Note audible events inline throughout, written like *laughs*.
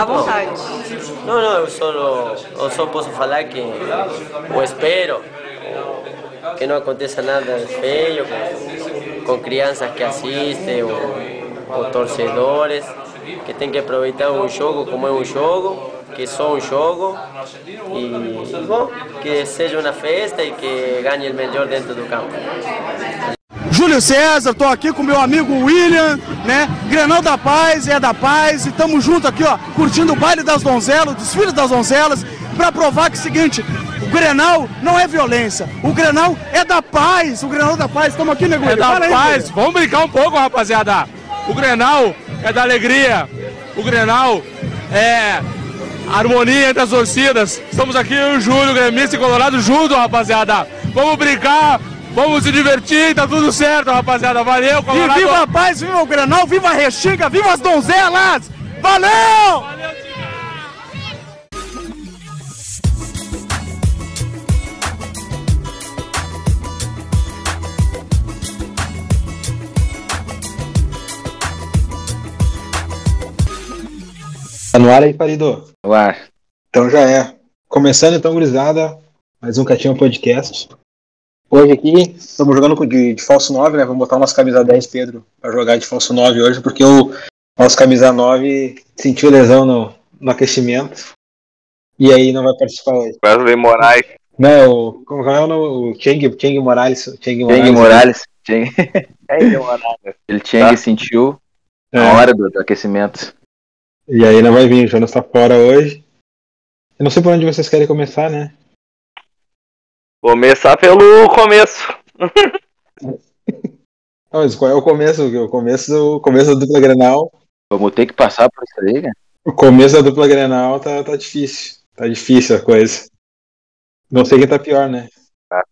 À vontade. Não, não, eu só, eu só posso falar que eu espero que não aconteça nada feio com, com crianças que assistem ou, ou torcedores, que tem que aproveitar um jogo como é um jogo, que é só um jogo, e bom, que seja uma festa e que ganhe o melhor dentro do campo. Júlio César, tô aqui com meu amigo William, né? Granal da Paz, é da Paz, e tamo junto aqui, ó, curtindo o baile das donzelas, dos filhos das donzelas, pra provar que é o seguinte, o Grenal não é violência, o Grenal é da paz, o Grenal da paz, estamos aqui, nego. É da paz, aí, vamos brincar um pouco, rapaziada. O Grenal é da alegria, o Grenal é harmonia entre as torcidas. Estamos aqui, eu e o Júlio, gremista e colorado, junto, rapaziada. Vamos brincar, Vamos se divertir, tá tudo certo, rapaziada. Valeu, Colorado. E viva a paz, viva o Granal, viva a Restinga, viva as donzelas! Valeu! Valeu Tá no ar aí, Parido? No ar. Então já é. Começando então, gurizada, mais um Catinho Podcast. Hoje aqui, estamos jogando de, de falso 9, né? Vamos botar umas camisa 10, Pedro, para jogar de falso 9 hoje, porque o nosso camisa 9 sentiu lesão no, no aquecimento. E aí não vai participar hoje. Wesley Moraes. Não, como é o, o Cheng, Cheng Morales. Cheng Morales. Cheng Morales. Cheng. *laughs* Ele Cheng tá. sentiu é. a hora do, do, aquecimento. E aí não vai vir, o Jonas tá fora hoje. Eu não sei por onde vocês querem começar, né? Começar pelo começo. *laughs* Não, mas qual é o começo? O começo, o começo da dupla Grenal. Vamos ter que passar por isso aí, né? O começo da dupla Grenal tá, tá difícil. Tá difícil a coisa. Não sei quem tá pior, né? Ah.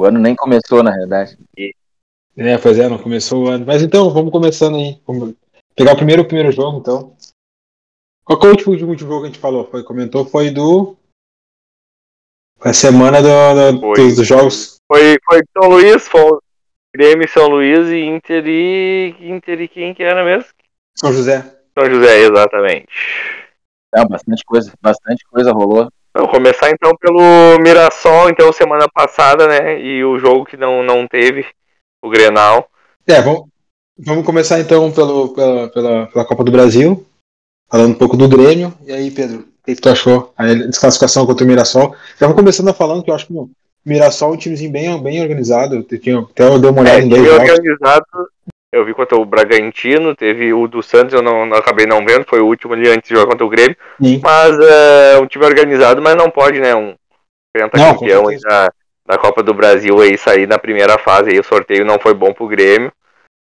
O ano nem começou, na realidade. E... É, pois é, não começou o ano. Mas então, vamos começando aí. Vamos pegar o primeiro, o primeiro jogo, então. Qual que é o último, último jogo que a gente falou? Foi, comentou, foi do a semana do, do, dos, dos, jogos. Foi, foi São Luís, foi Grêmio São Luís e Inter e. Inter e quem que era mesmo? São José. São José, exatamente. Não, bastante coisa, bastante coisa rolou. Vamos começar então pelo Mirassol, então, semana passada, né? E o jogo que não, não teve, o Grenal. É, vamos, vamos começar então pelo, pela, pela, pela Copa do Brasil, falando um pouco do Grêmio. E aí, Pedro, que, tu achou? A desclassificação contra o Mirassol. Já vou começando a falando que eu acho que o Mirassol é um timezinho bem, bem organizado. Eu tinha, até eu dei uma olhada é, em dois organizado. Eu vi contra o Bragantino, teve o do Santos, eu não, não, acabei não vendo, foi o último ali antes de jogar contra o Grêmio. Sim. Mas é um time organizado, mas não pode, né? Um campeão da, da Copa do Brasil aí sair na primeira fase. Aí o sorteio não foi bom pro Grêmio.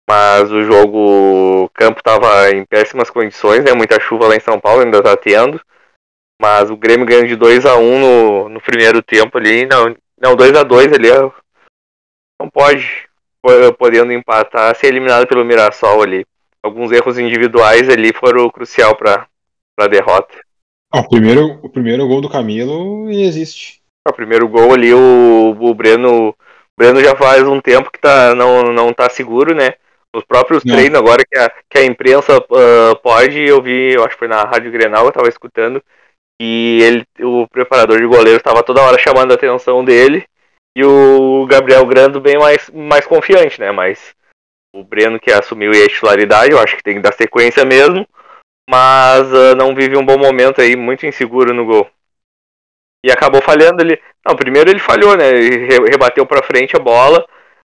Mas o jogo, o campo estava em péssimas condições, né? Muita chuva lá em São Paulo, ainda tá tendo. Mas o Grêmio ganhou de 2 a 1 um no, no primeiro tempo ali. Não, não 2 a 2 ali. Não pode, podendo empatar, ser eliminado pelo Mirassol ali. Alguns erros individuais ali foram crucial para a derrota. Ah, o, primeiro, o primeiro gol do Camilo existe. Ah, o primeiro gol ali, o, o Breno. O Breno já faz um tempo que tá, não, não tá seguro, né? Os próprios não. treinos agora que a, que a imprensa uh, pode, eu vi, eu acho que foi na Rádio Grenal, eu tava escutando, e ele, o preparador de goleiro estava toda hora chamando a atenção dele. E o Gabriel Grando bem mais, mais confiante, né? Mas o Breno que assumiu a titularidade, eu acho que tem que dar sequência mesmo. Mas uh, não vive um bom momento aí, muito inseguro no gol. E acabou falhando ali. Não, primeiro ele falhou, né? Ele rebateu para frente a bola.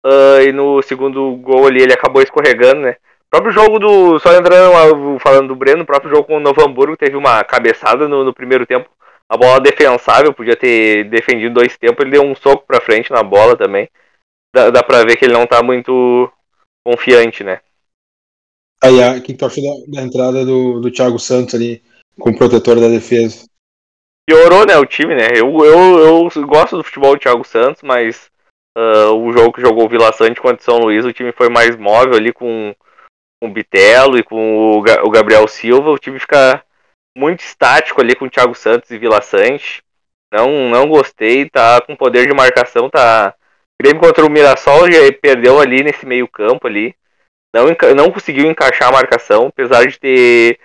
Uh, e no segundo gol ali ele acabou escorregando, né? Próprio jogo do. Só entrando falando do Breno, o próprio jogo com o Novo Hamburgo teve uma cabeçada no, no primeiro tempo. A bola defensável, podia ter defendido dois tempos, ele deu um soco pra frente na bola também. Dá, dá pra ver que ele não tá muito confiante, né? Aí, o que, tu achou da, da, entrada do, do Thiago Santos ali como protetor da defesa? Piorou, né, o time, né? Eu, eu, eu gosto do futebol do Thiago Santos, mas uh, o jogo que jogou o Vila Sante contra o São Luís, o time foi mais móvel ali com com o Bitelo e com o Gabriel Silva, o time fica muito estático ali com o Thiago Santos e Vila Sante. Não, não gostei, tá com poder de marcação, tá. Grêmio contra o Mirassol já perdeu ali nesse meio campo ali. Não, não conseguiu encaixar a marcação, apesar de ter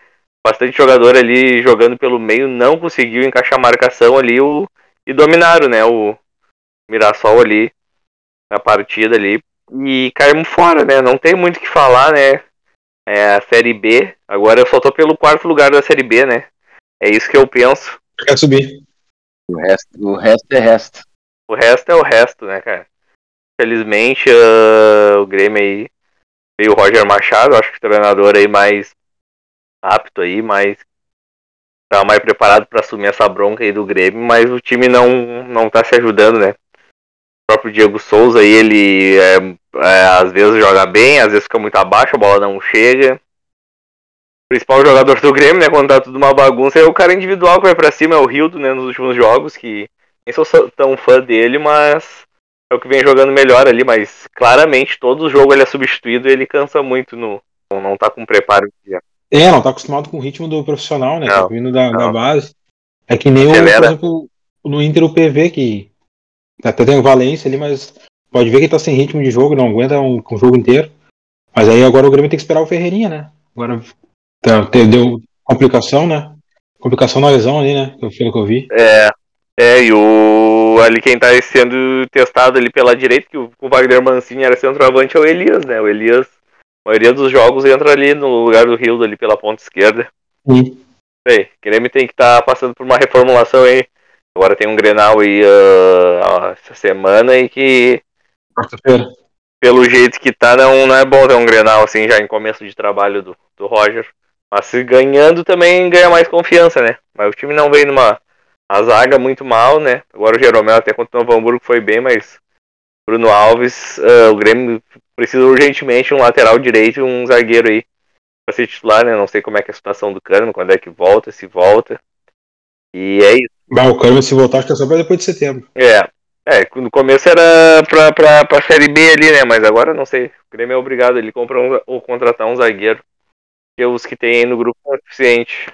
bastante jogador ali jogando pelo meio, não conseguiu encaixar a marcação ali o, e dominaram, né? O Mirassol ali na partida ali. E caímos fora, né? Não tem muito o que falar, né? É a Série B. Agora eu só tô pelo quarto lugar da Série B, né? É isso que eu penso. Quer subir. O resto, o resto é resto. O resto é o resto, né, cara? Felizmente, uh, o Grêmio aí veio o Roger Machado, acho que o treinador aí mais apto aí, mais tá mais preparado para assumir essa bronca aí do Grêmio, mas o time não não tá se ajudando, né? Próprio Diego Souza aí, ele é, é, às vezes joga bem, às vezes fica muito abaixo, a bola não chega. O principal jogador do Grêmio, né, quando tá tudo uma bagunça, é o cara individual que vai para cima, é o Rildo, né, nos últimos jogos, que nem sou tão fã dele, mas é o que vem jogando melhor ali, mas claramente todo jogo ele é substituído e ele cansa muito no não tá com preparo. É, não tá acostumado com o ritmo do profissional, né? Não, tá vindo da, da base. É que nem o, por exemplo, no Inter o PV, que até tem o Valência ali, mas pode ver que ele tá sem ritmo de jogo, não aguenta um, um jogo inteiro. Mas aí agora o Grêmio tem que esperar o Ferreirinha, né? Agora tá, deu complicação, né? Complicação na lesão ali, né? Pelo que eu vi. É, é, e o ali quem tá sendo testado ali pela direita, que o, Wagner Mancini era centroavante, é o Elias, né? O Elias, a maioria dos jogos entra ali no lugar do Rildo ali pela ponta esquerda. Sim. Ei, o Grêmio tem que estar passando por uma reformulação aí. Agora tem um Grenal aí ah, essa semana e que Quarta-feira. pelo jeito que tá, não, não é bom ter um Grenal assim já em começo de trabalho do, do Roger. Mas se ganhando também ganha mais confiança, né? Mas o time não veio numa a zaga muito mal, né? Agora o Jeromel até contra o Novo Hamburgo foi bem, mas Bruno Alves, ah, o Grêmio precisa urgentemente de um lateral direito e um zagueiro aí pra ser titular, né? Não sei como é que é a situação do Cano, quando é que volta, se volta. E é isso. Bah, o Câmbio, se voltar, acho que é só pra depois de setembro. É. É, no começo era pra, pra, pra Série B ali, né? Mas agora não sei. O Grêmio é obrigado ele comprar um, ou contratar um zagueiro. Porque os que tem aí no grupo não é suficiente.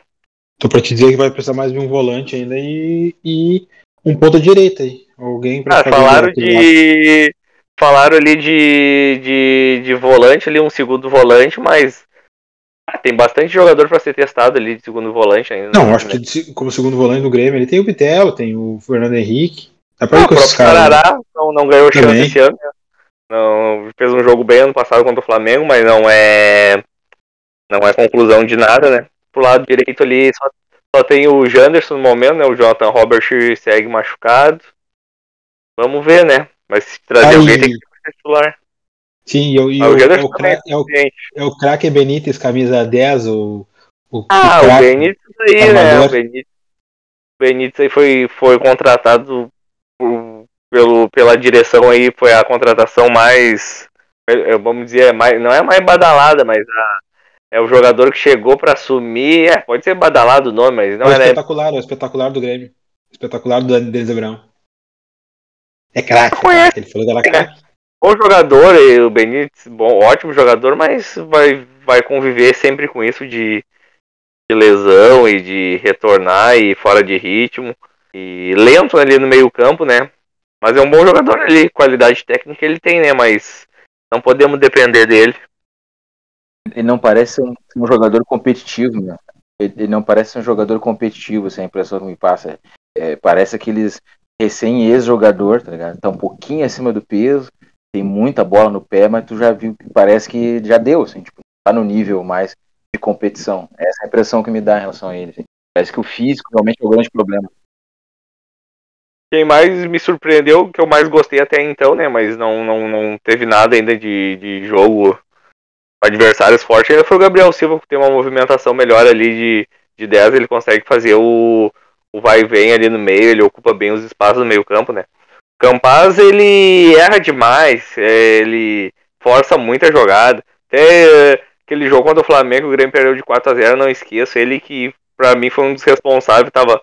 Tô pra te dizer que vai precisar mais de um volante ainda e, e um ponta direita aí. Alguém pra Ah, falaram lado. de. Falaram ali de, de, de volante ali, um segundo volante, mas ah, tem bastante jogador pra ser testado ali de segundo volante ainda. Não, né? acho que como segundo volante do Grêmio, ele tem o Bitelo, tem o Fernando Henrique. Dá pra Ah, o próprio né? Sarará não, não ganhou chance Também. esse ano. Não, fez um jogo bem ano passado contra o Flamengo, mas não é. Não é conclusão de nada, né? Pro lado direito ali só, só tem o Janderson no momento, né? O Jonathan Robert segue machucado. Vamos ver, né? Mas se trazer Aí- alguém tem que ser titular. Sim, e, o- e Ah, o é o, cra- é o, é o craque Benítez, camisa 10, o, o, Ah, o craque. Benítez aí, né? O Benítez, Benítez aí foi, foi contratado por- pelo, pela direção aí, foi a contratação mais. é, Vamos dizer, é mais, não é mais badalada, mas a- é o jogador que chegou pra assumir. É, pode ser badalado o nome, mas É não o era. espetacular, é espetacular do Grêmio. Espetacular do Denis Abrão. É craque, é craque. Ele falou que era craque. Bom jogador, o Benítez, bom, ótimo jogador, mas vai, vai conviver sempre com isso de, de lesão e de retornar e fora de ritmo. E lento ali no meio campo, né? Mas é um bom jogador ali, qualidade técnica ele tem, né? Mas não podemos depender dele. Ele não parece um, um jogador competitivo, né? Ele, ele não parece um jogador competitivo, é a impressão que me passa. É, parece aqueles recém-ex-jogador, tá ligado? Tá um pouquinho acima do peso, tem muita bola no pé, mas tu já viu que parece que já deu, assim, tipo, tá no nível mais de competição. Essa é a impressão que me dá em relação a ele. assim. Parece que o físico realmente é o grande problema. Quem mais me surpreendeu, que eu mais gostei até então, né? Mas não, não, não teve nada ainda de, de jogo adversários fortes, ainda foi o Gabriel Silva, que tem uma movimentação melhor ali de, de 10, ele consegue fazer o, o vai e vem ali no meio, ele ocupa bem os espaços no meio campo, né? Campaz, ele erra demais, ele força muita jogada. Até é, aquele jogo contra o Flamengo, o Grêmio perdeu de 4 a 0 não esqueço. Ele que, pra mim, foi um dos responsáveis, tava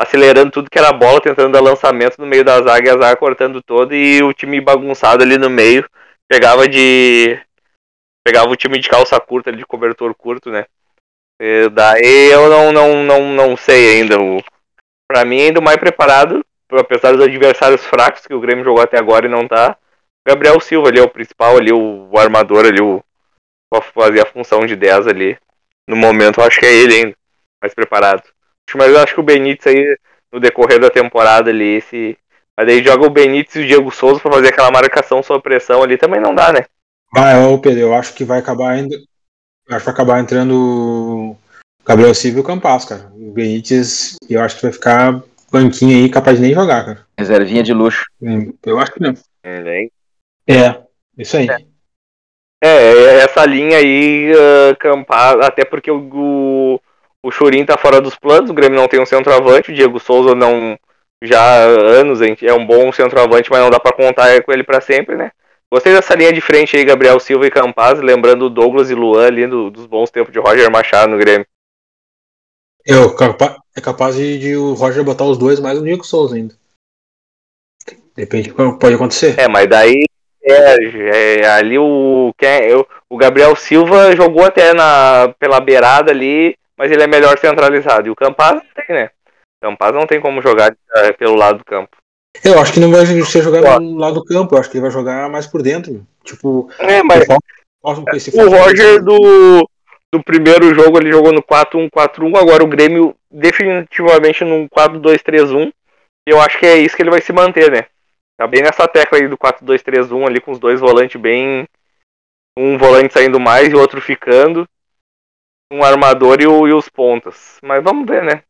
acelerando tudo que era bola, tentando dar lançamento no meio da zaga e a zaga cortando todo e o time bagunçado ali no meio. Pegava de. Pegava o time de calça curta, ali, de cobertor curto, né? E daí eu não, não, não, não sei ainda. O, pra mim, ainda o mais preparado, apesar dos adversários fracos que o Grêmio jogou até agora e não tá. Gabriel Silva ali é o principal ali, o, o armador ali, o, fazer a função de 10 ali. no momento eu acho que é ele ainda, mais preparado. Mas eu acho que o Benítez aí, no decorrer da temporada ali, esse. Mas daí joga o Benítez e o Diego Souza pra fazer aquela marcação sob pressão ali, também não dá, né? Vai, ô Pedro, eu acho que vai acabar ainda. Acho que vai acabar entrando o Gabriel Silva e o Campas, cara. O Benítez, eu acho que vai ficar banquinho aí, capaz de nem jogar, cara. Reservinha de luxo. Eu acho que não. É, É, isso aí. É, essa linha aí, uh, Campas, até porque o, o, o Churin tá fora dos planos, o Grêmio não tem um centroavante, o Diego Souza não. Já há anos é um bom centroavante, mas não dá para contar com ele para sempre, né? Gostei dessa linha de frente aí, Gabriel Silva e Campaz, lembrando Douglas e Luan ali do, dos bons tempos de Roger Machado no Grêmio. Eu, capa é capaz de, de, o Roger botar os dois mais o Diego Souza ainda. De repente pode acontecer. É, mas daí é, é, ali o, o Gabriel Silva jogou até na, pela beirada ali, mas ele é melhor centralizado. E o Campaz não tem, né? O Campaz não tem como jogar é, pelo lado do campo. Eu acho que não vai ser jogar pelo lado do campo, eu acho que ele vai jogar mais por dentro. Tipo, é, mas o Roger do, do primeiro jogo ele jogou no 4-1-4-1, agora o Grêmio definitivamente no 4-2-3-1. E eu acho que é isso que ele vai se manter, né? Tá bem nessa tecla aí do 4-2-3-1 ali com os dois volantes bem. Um volante saindo mais e o outro ficando. Um armador e, o, e os pontas. Mas vamos ver, né?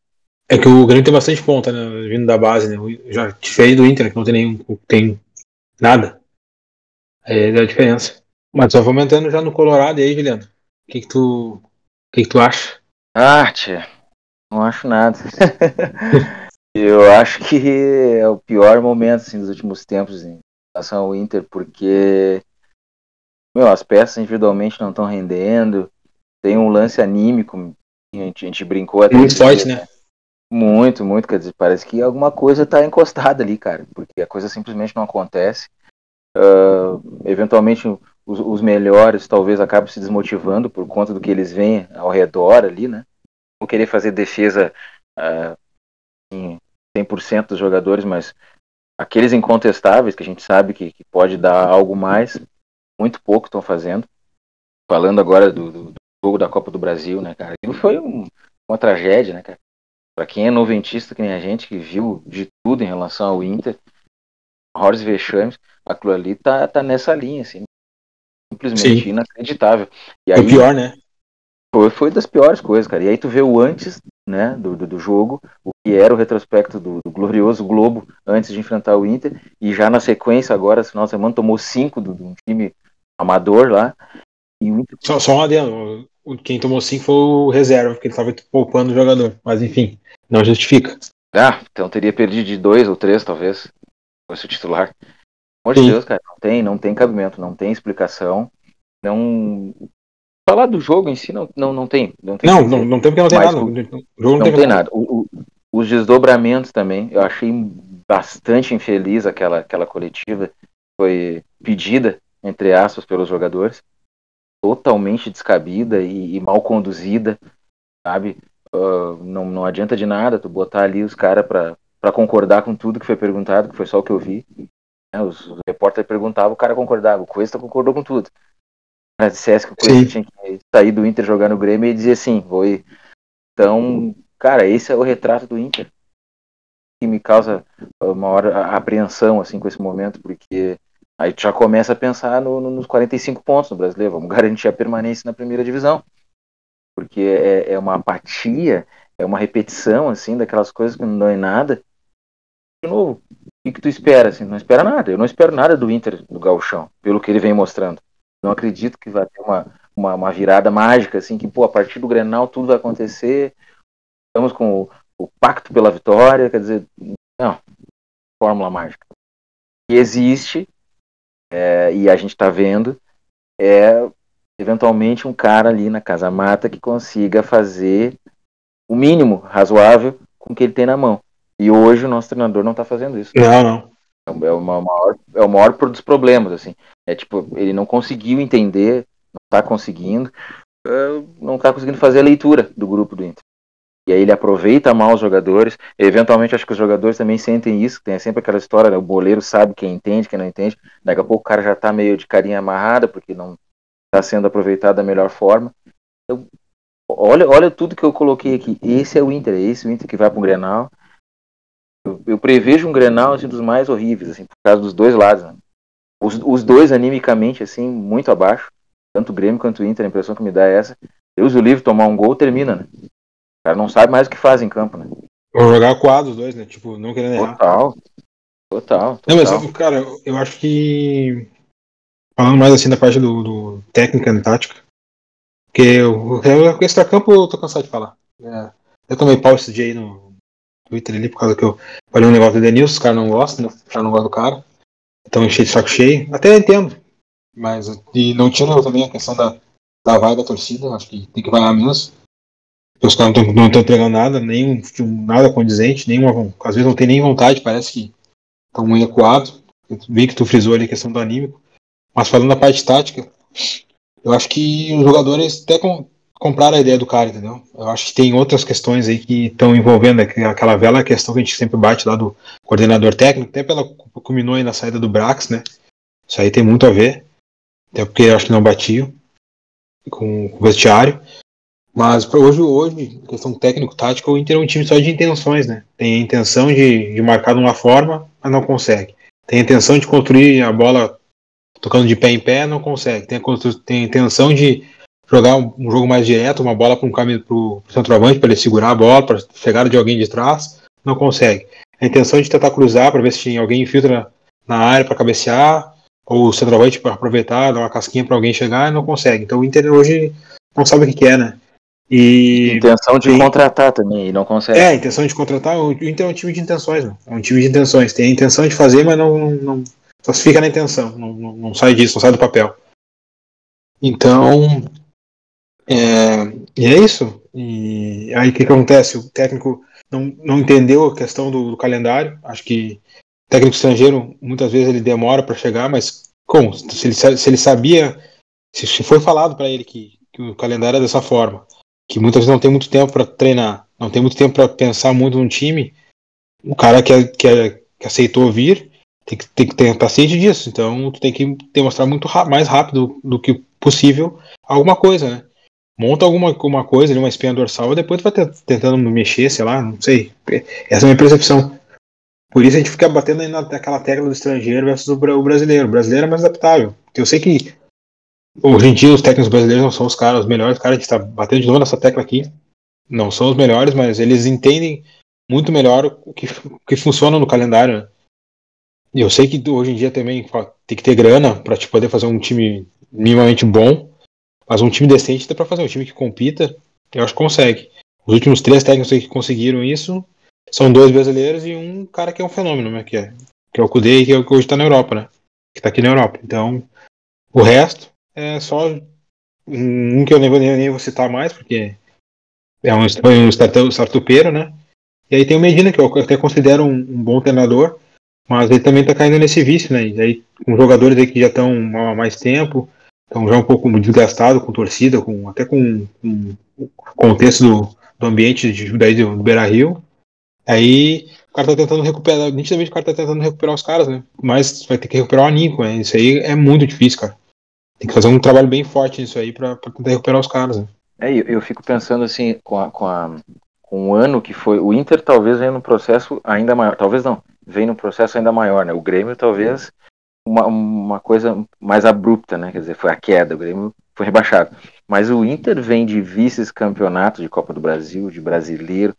É que o Grêmio tem bastante ponta, né? Vindo da base, né? Já diferente do Inter, que não tem nenhum. Tem nada. Aí é a diferença. Mas só vamos entrando já no Colorado e aí, Juliano. O que, que tu. Que, que tu acha? Ah, tia. Não acho nada. *laughs* Eu acho que é o pior momento assim, dos últimos tempos em relação ao Inter, porque meu, as peças individualmente não estão rendendo. Tem um lance anímico, a gente, a gente brincou até. Muito forte, né? Muito, muito. Quer dizer, parece que alguma coisa está encostada ali, cara, porque a coisa simplesmente não acontece. Uh, eventualmente, os, os, melhores talvez acabem se desmotivando por conta do que eles veem ao redor ali, né? Vão querer fazer defesa uh, em 100% dos jogadores, mas aqueles incontestáveis que a gente sabe que, que pode dar algo mais, muito pouco estão fazendo. Falando agora do, do, do, jogo da Copa do Brasil, né, cara? Foi um, uma tragédia, né, cara? Pra quem é noventista, que nem a gente, que viu de tudo em relação ao Inter, horrores vexames, aquilo ali tá, tá nessa linha, assim. Simplesmente Sim. inacreditável. E aí, o pior, né? Foi, foi das piores coisas, cara. E aí tu vê o antes né, do, do, do jogo, o que era o retrospecto do, do, glorioso Globo antes de enfrentar o Inter, e já na sequência, agora, final de semana, tomou cinco de um time amador lá. E o Inter... Só, só um adendo, quem tomou cinco foi o reserva, porque ele estava poupando o jogador, mas enfim, não justifica. Ah, então teria perdido de dois ou três, talvez, fosse o titular. Amor de Deus, cara, não tem, não tem cabimento, não tem explicação, não falar do jogo em si não, não, não tem. Não, tem, não, não, não tem porque não tem nada. O, o jogo não, não tem, tem nada. O, o, os desdobramentos também, eu achei bastante infeliz aquela, aquela coletiva foi pedida, entre aspas, pelos jogadores. Totalmente descabida e, e mal conduzida, sabe? Uh, não, não adianta de nada tu botar ali os caras para concordar com tudo que foi perguntado, que foi só o que eu vi. Né? Os, repórteres perguntavam, o cara concordava. O Cuesta concordou com tudo né, dissesse que o Corinthians tinha que sair do Inter jogar no Grêmio e dizia assim, foi. Então, cara, esse é o retrato do Inter. Que me causa uma maior apreensão assim com esse momento, porque aí já começa a pensar no, no, nos 45 pontos no brasileiro, vamos garantir a permanência na primeira divisão. Porque é, é uma apatia, é uma repetição assim daquelas coisas que não dão em nada. De novo, que, que tu espera? Assim? Não espera nada. Eu não espero nada do Inter, do Gauchão, pelo que ele vem mostrando. Não acredito que vai ter uma, uma, uma, virada mágica, assim, que, pô, a partir do Grenal tudo vai acontecer. Estamos com o, o pacto pela vitória, quer dizer, não, fórmula mágica. E existe, é, e a gente está vendo, é eventualmente um cara ali na Casa Mata que consiga fazer o mínimo razoável com o que ele tem na mão. E hoje o nosso treinador não está fazendo isso. Não, não. É, uma maior, é o maior dos problemas, assim. É tipo, ele não conseguiu entender, não está conseguindo, é, não está conseguindo fazer a leitura do grupo do Inter. E aí ele aproveita mal os jogadores. Eventualmente, acho que os jogadores também sentem isso. Tem sempre aquela história, né? o boleiro sabe quem entende, quem não entende. Daqui a pouco o cara já está meio de carinha amarrada, porque não está sendo aproveitado da melhor forma. Olha, olha tudo que eu coloquei aqui. Esse é o Inter, é esse o Inter que vai pro Grenal. Eu, eu prevejo um Grenal assim, dos mais horríveis, assim, por causa dos dois lados. Né? Os, os dois animicamente, assim, muito abaixo. Tanto o Grêmio quanto o Inter, a impressão que me dá é essa. Deus o livre tomar um gol, termina, né? O cara não sabe mais o que faz em campo, né? Ou jogar quadro os dois, né? Tipo, não querendo errar. Total. Total. total. Não, mas, cara, eu acho que. Falando mais assim da parte do, do técnica e tática. Porque o extra-campo eu tô cansado de falar. É, eu tomei pau esse dia aí no Twitter ali, por causa que eu falei um negócio do Denilson, os caras não gostam, né? Já não gostam do cara. Então enchei de saco cheio. Até entendo. Mas e não tira também a questão da, da vaga da torcida, acho que tem que vagar menos. Os caras não estão entregando nada, nem nada condizente, nenhuma, às vezes não tem nem vontade, parece que estão muito ecoados. Vi que tu frisou ali a questão do anímico. Mas falando da parte tática, eu acho que os jogadores até com, compraram a ideia do cara, entendeu? Eu acho que tem outras questões aí que estão envolvendo aquela velha questão que a gente sempre bate lá do coordenador técnico, até pela culminou aí na saída do Brax, né? Isso aí tem muito a ver. Até porque eu acho que não batiam com, o vestiário. Mas hoje, hoje, questão técnico-tática, o Inter é um time só de intenções, né? Tem a intenção de, de marcar de uma forma, mas não consegue. Tem a intenção de construir a bola tocando de pé em pé, não consegue. Tem a, tem a intenção de jogar um, um, jogo mais direto, uma bola para um caminho para o centroavante, para ele segurar a bola, para chegar de alguém de trás, não consegue. A intenção de tentar cruzar para ver se alguém infiltra na área para cabecear, ou o centroavante para aproveitar, dar uma casquinha para alguém chegar, não consegue. Então o Inter hoje não sabe o que, que é, né? E intenção de contratar também, e não consegue. É, intenção de contratar. O Inter é um time de intenções, né? é um time de intenções. Tem a intenção de fazer, mas não, não só fica na intenção, não, não, não, sai disso, não sai do papel. Então, é, e é isso. E aí o que, que acontece? O técnico não, não entendeu a questão do, do calendário. Acho que técnico estrangeiro muitas vezes ele demora para chegar, mas como? Se ele, se ele sabia, se foi falado para ele que, que o calendário é dessa forma que muitas vezes não tem muito tempo para treinar, não tem muito tempo para pensar muito no time, o cara que, que, que aceitou vir tem que, tem que estar tá disso. Então tu tem que demonstrar muito mais rápido do que possível alguma coisa, né? Monta alguma, alguma coisa, uma espinha dorsal, e depois tu vai tentando mexer, sei lá, não sei. Essa é a minha percepção. Por isso a gente fica batendo naquela tecla do estrangeiro versus o brasileiro. O brasileiro é mais adaptável. Eu sei que Hoje em dia os técnicos brasileiros não são os caras, os melhores caras, a gente está batendo de novo nessa tecla aqui. Não são os melhores, mas eles entendem muito melhor o que, o que funciona no calendário. Né? Eu sei que hoje em dia também tem que ter grana para te poder fazer um time minimamente bom, mas um time decente dá para fazer, um time que compita, eu acho que consegue. Os últimos três técnicos que conseguiram isso são dois brasileiros e um cara que é um fenômeno, né? Que é, que é o Kudê, que, é, que hoje está na Europa, né? Que está aqui na Europa. Então, o resto é só um que eu nem vou, nem vou citar mais, porque é um, um startupeiro, né? E aí tem o Medina, que eu até considero um, um bom treinador, mas ele também está caindo nesse vício, né? E aí, com jogadores aí que já estão há mais tempo, estão já um pouco desgastados com torcida, com, até com, com o contexto do, do ambiente de, daí do, do Beira Rio. Aí o cara tá tentando recuperar, nitidamente o cara tá tentando recuperar os caras, né? Mas vai ter que recuperar o Aninco, né? Isso aí é muito difícil, cara tem que fazer um trabalho bem forte nisso aí para tentar recuperar os caras. Né? É, eu, eu, fico pensando assim, com, a, com, a, com o ano que foi. O Inter talvez venha num processo ainda maior. Talvez não, vem num processo ainda maior, né? O Grêmio talvez uma, uma coisa mais abrupta, né? Quer dizer, foi a queda, o Grêmio foi rebaixado. Mas o Inter vem de vices-campeonato de Copa do Brasil, de brasileiro,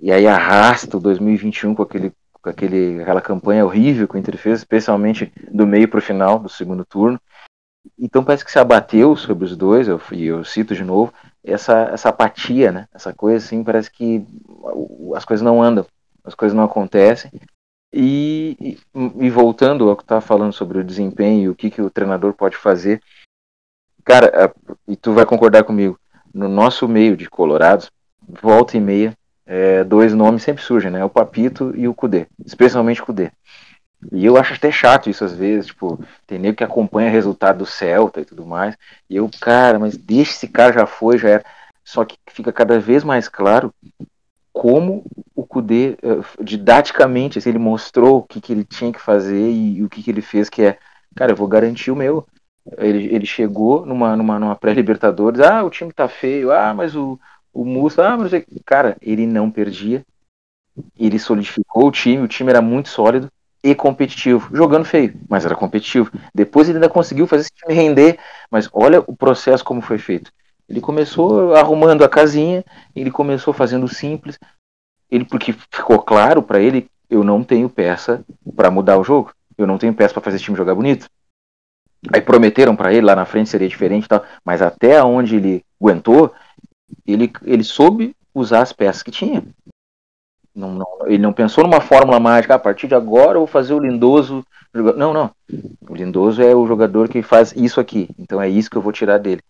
e aí arrasta o 2021 com aquele com aquele, aquela campanha horrível que o Inter fez, especialmente do meio para o final do segundo turno. Então parece que se abateu sobre os dois, eu, eu cito de novo, essa, essa apatia, né? Essa coisa assim, parece que as coisas não andam, as coisas não acontecem. E, e, voltando ao que estava falando sobre o desempenho e o que, que o treinador pode fazer, cara, e tu vai concordar comigo, no nosso meio de colorados, volta e meia, é, dois nomes sempre surgem, né? O Papito e o Cudê, especialmente o Cudê. E eu acho até chato isso às vezes, tipo, tem nego que acompanha o resultado do Celta e tudo mais. E eu, cara, mas deixa esse cara já foi, já era. Só que fica cada vez mais claro como o Kudê, eh, didaticamente, assim, ele mostrou o que, que ele tinha que fazer e, e o que, que ele fez, que é, cara, eu vou garantir o meu. Ele, ele chegou numa, numa, numa pré-Libertadores, ah, o time tá feio, ah, mas o, o Musa, ah, mas cara, ele não perdia, ele solidificou o time, o time era muito sólido e competitivo, jogando feio, mas era competitivo. Depois ele ainda conseguiu fazer esse time render, mas olha o processo como foi feito. Ele começou arrumando a casinha, ele começou fazendo simples, ele porque ficou claro para ele, eu não tenho peça para mudar o jogo, eu não tenho peça para fazer esse time jogar bonito. Aí prometeram para ele lá na frente seria diferente tal, mas até onde ele aguentou, ele, ele soube usar as peças que tinha. Não, não, ele não pensou numa fórmula mágica, ah, a partir de agora eu vou fazer o Lindoso. Não, não. O Lindoso é o jogador que faz isso aqui. Então é isso que eu vou tirar dele.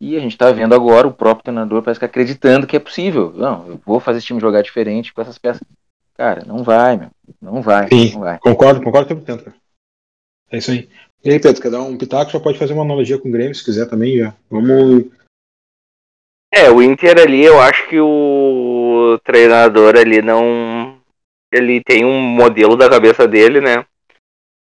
E a gente está vendo agora o próprio treinador parece que acreditando que é possível. Não, eu vou fazer esse time jogar diferente com essas peças. Cara, não vai, meu. Não vai. Sim, não vai. concordo, concordo 100%, cara. É isso aí. E aí, Pedro, quer dar um pitaco? Só pode fazer uma analogia com o Grêmio, se quiser também. Já. Vamos. É, o Inter ali, eu acho que o treinador ali não. Ele tem um modelo da cabeça dele, né?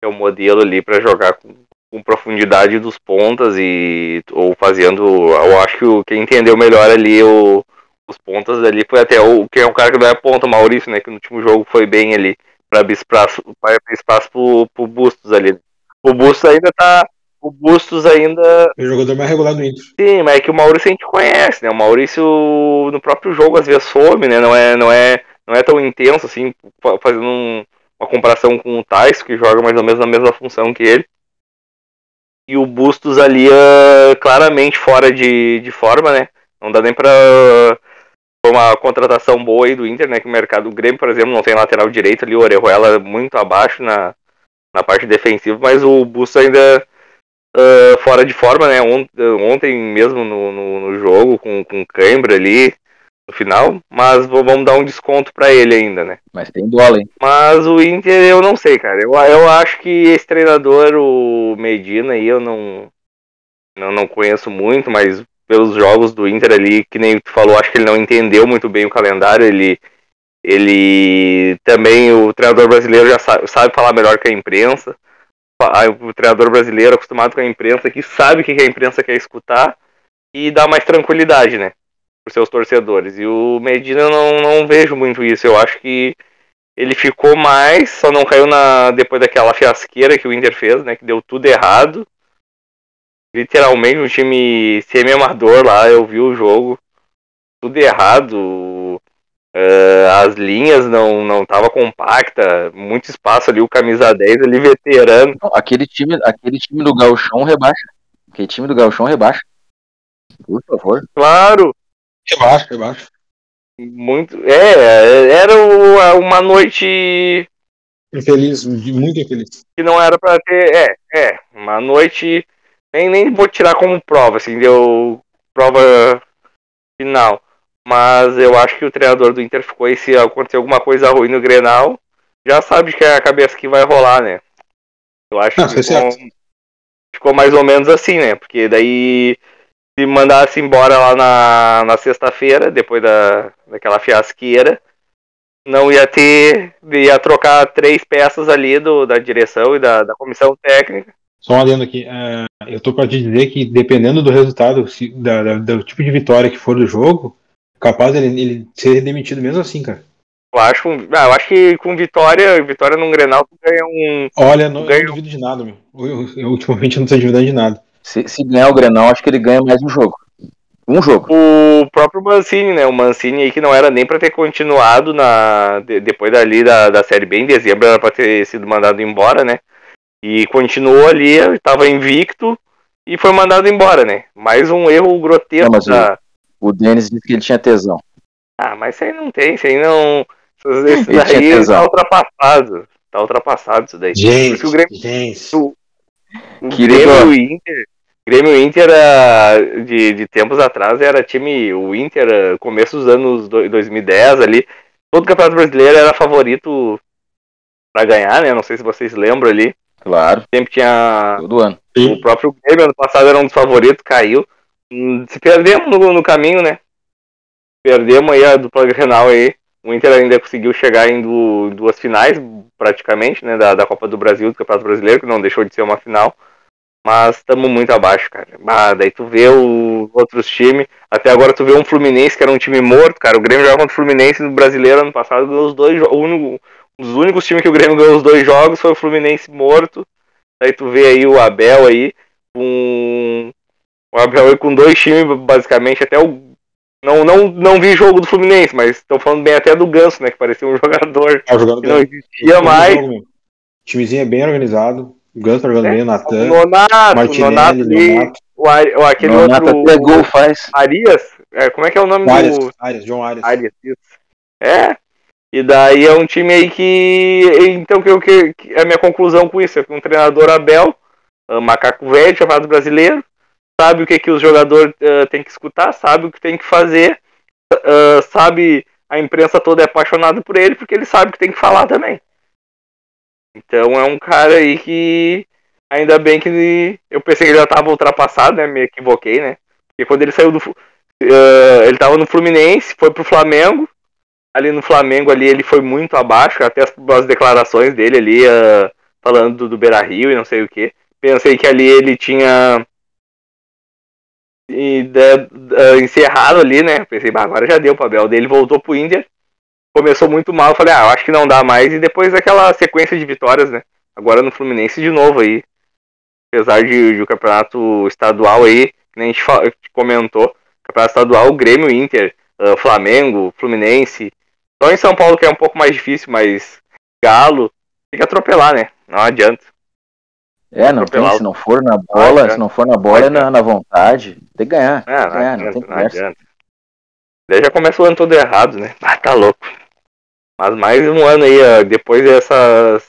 É o um modelo ali para jogar com, com, profundidade dos pontas e. Ou fazendo. Eu acho que o, quem entendeu melhor ali o, os pontas ali foi até o. Quem é um cara que não é ponta, o Maurício, né? Que no último jogo foi bem ali. Pra abrir espaço, abrir espaço pro, pro Bustos ali. O Bustos ainda tá. O Bustos ainda. É o jogador mais regular do Inter. Sim, mas é que o Maurício a gente conhece, né? O Maurício no próprio jogo às vezes some, né? Não é, não é, não é tão intenso assim, fazendo um, uma comparação com o Tais, que joga mais ou menos na mesma função que ele. E o Bustos ali é claramente fora de, de forma, né? Não dá nem pra. uma contratação boa aí do Inter, né? Que o mercado do Grêmio, por exemplo, não tem lateral direito ali, o Orejuela muito abaixo na, na parte defensiva, mas o Busto ainda uh, fora de forma, né? Ontem mesmo no, no, no jogo com, com cãibra ali no final, mas vamos dar um desconto para ele ainda, né? Mas tem bola, hein? Mas o Inter eu não sei, cara. Eu, eu acho que esse treinador, o Medina aí, eu não, não, não conheço muito, mas pelos jogos do Inter ali, que nem tu falou, acho que ele não entendeu muito bem o calendário, ele ele também, o treinador brasileiro já sabe, sabe falar melhor que a imprensa. O treinador brasileiro acostumado com a imprensa que sabe o que a imprensa quer escutar e dá mais tranquilidade, né? Para seus torcedores. E o Medina eu não, não vejo muito isso. Eu acho que ele ficou mais, só não caiu na depois daquela fiasqueira que o Inter fez, né? Que deu tudo errado. Literalmente um time semi-amador lá, eu vi o jogo. Tudo errado Uh, as linhas não não tava compacta, muito espaço ali, o camisa 10 ali veterano. Aquele time, aquele time do Galchão rebaixa. Aquele time do Galchão rebaixa. Por favor. Claro. Rebaixa, rebaixa. Muito, é, era uma noite infeliz, muito infeliz. Que não era para ter, é, é, uma noite nem nem vou tirar como prova, assim, deu prova final. Mas eu acho que o treinador do Inter ficou aí, se acontecer alguma coisa ruim no Grenal, já sabe que é a cabeça que vai rolar, né? Eu acho Não, que ficou, ficou, mais ou menos assim, né? Porque daí se mandasse embora lá na, na sexta-feira, depois da, daquela fiasqueira, não ia ter. ia trocar três peças ali do, da direção e da, da comissão técnica. Só um adendo aqui, é, eu tô para te dizer que dependendo do resultado, se, da, da, do tipo de vitória que for do jogo, capaz ele, ele ser demitido mesmo assim, cara. Eu acho, ah, eu acho que com vitória, vitória num Grenal, tu ganha um. Olha, não, ganha... eu não duvido de nada, meu. Eu, eu, eu ultimamente não tô duvidando de nada. Se, se ganhar o Grenal, acho que ele ganha mais um jogo. Um jogo. O próprio Mancini, né? O Mancini aí que não era nem para ter continuado na de, depois dali da, da Série B em dezembro, era para ter sido mandado embora, né? E continuou ali, estava invicto e foi mandado embora, né? Mais um erro grotesco não, da, o Denis disse que ele tinha tesão. Ah, mas isso aí não tem, isso aí não. Isso daí tá ultrapassado. Tá ultrapassado isso daí. Gente, o Grêmio, gente. O, o Grêmio Inter. Grêmio Inter de, de tempos atrás era time. O Inter, começo dos anos 2010 ali. Todo campeonato brasileiro era favorito para ganhar, né? Não sei se vocês lembram ali. Claro. Sempre tinha. Todo ano. O próprio Grêmio ano passado era um dos favoritos, caiu. Hum, se perdemos no, no caminho, né? Perdemos aí a dupla Grenal aí. O Inter ainda conseguiu chegar em du duas finais, praticamente, né? Da, da Copa do Brasil, do Campeonato Brasileiro, que não deixou de ser uma final. Mas estamos muito abaixo, cara. Ah, daí tu vê os outros times. Até agora tu vê um Fluminense que era um time morto, cara. O Grêmio jogava contra o Fluminense no brasileiro ano passado, ganhou os dois jogos. Um dos únicos times que o Grêmio ganhou os dois jogos foi o Fluminense morto. Daí tu vê aí o Abel aí, com. O Abel aí com dois times, basicamente, até o. Não, não, não vi jogo do Fluminense, mas estão falando bem até do Ganso, né? Que parecia um *laughs* jogador jogando que não existia mais. O timezinho é bem organizado. Ganso tá jogando É, bem, Natan, Nonato, o Nonato Martinelli, ali, Nonato, o, Ari- o- aquele Não, outro. Nata até gol faz. Arias? É, como é que é o nome Arias, do. Arias, John Arias. Arias, isso. É. E daí é um time aí que. Então, que, que, que a minha conclusão com isso é que um treinador Abel, ah, macaco velho, chamado brasileiro, sabe o que, que os jogadores ah, têm que escutar, sabe o que tem que fazer, ah, sabe. A imprensa toda é apaixonada por ele porque ele sabe o que tem que falar também. Então é um cara aí que. Ainda bem que ele- eu pensei que ele já estava ultrapassado, né? Me equivoquei, né? Porque quando ele saiu do. Eh, ele estava no Fluminense, foi pro Flamengo. Ali no Flamengo ali ele foi muito abaixo, até as, as declarações dele ali, eh, falando do, do Beira Rio e não sei o que. Pensei que ali ele tinha e, de- eh, encerrado ali, né? Pensei, agora já deu pro Abel. Daí ele voltou pro Inter. Começou muito mal, eu falei, ah, eu acho que não dá mais. E depois aquela sequência de vitórias, né? Agora no Fluminense de novo aí. Apesar de, de o campeonato estadual aí, que nem a gente comentou, campeonato estadual, Grêmio, Inter, ah, Flamengo, Fluminense. Só em São Paulo que é um pouco mais difícil, mas Galo tem que atropelar, né? Não adianta. É, não tem, Atropelar o- se não for na Não bola, se não for na bola, é Não na, na vontade. Tem que ganhar. É, tem que não ganhar, não tem não conversa. adianta. Daí já começa o ano todo errado, né? *laughs* Ah, tá louco. Mas mais um ano aí, depois dessas.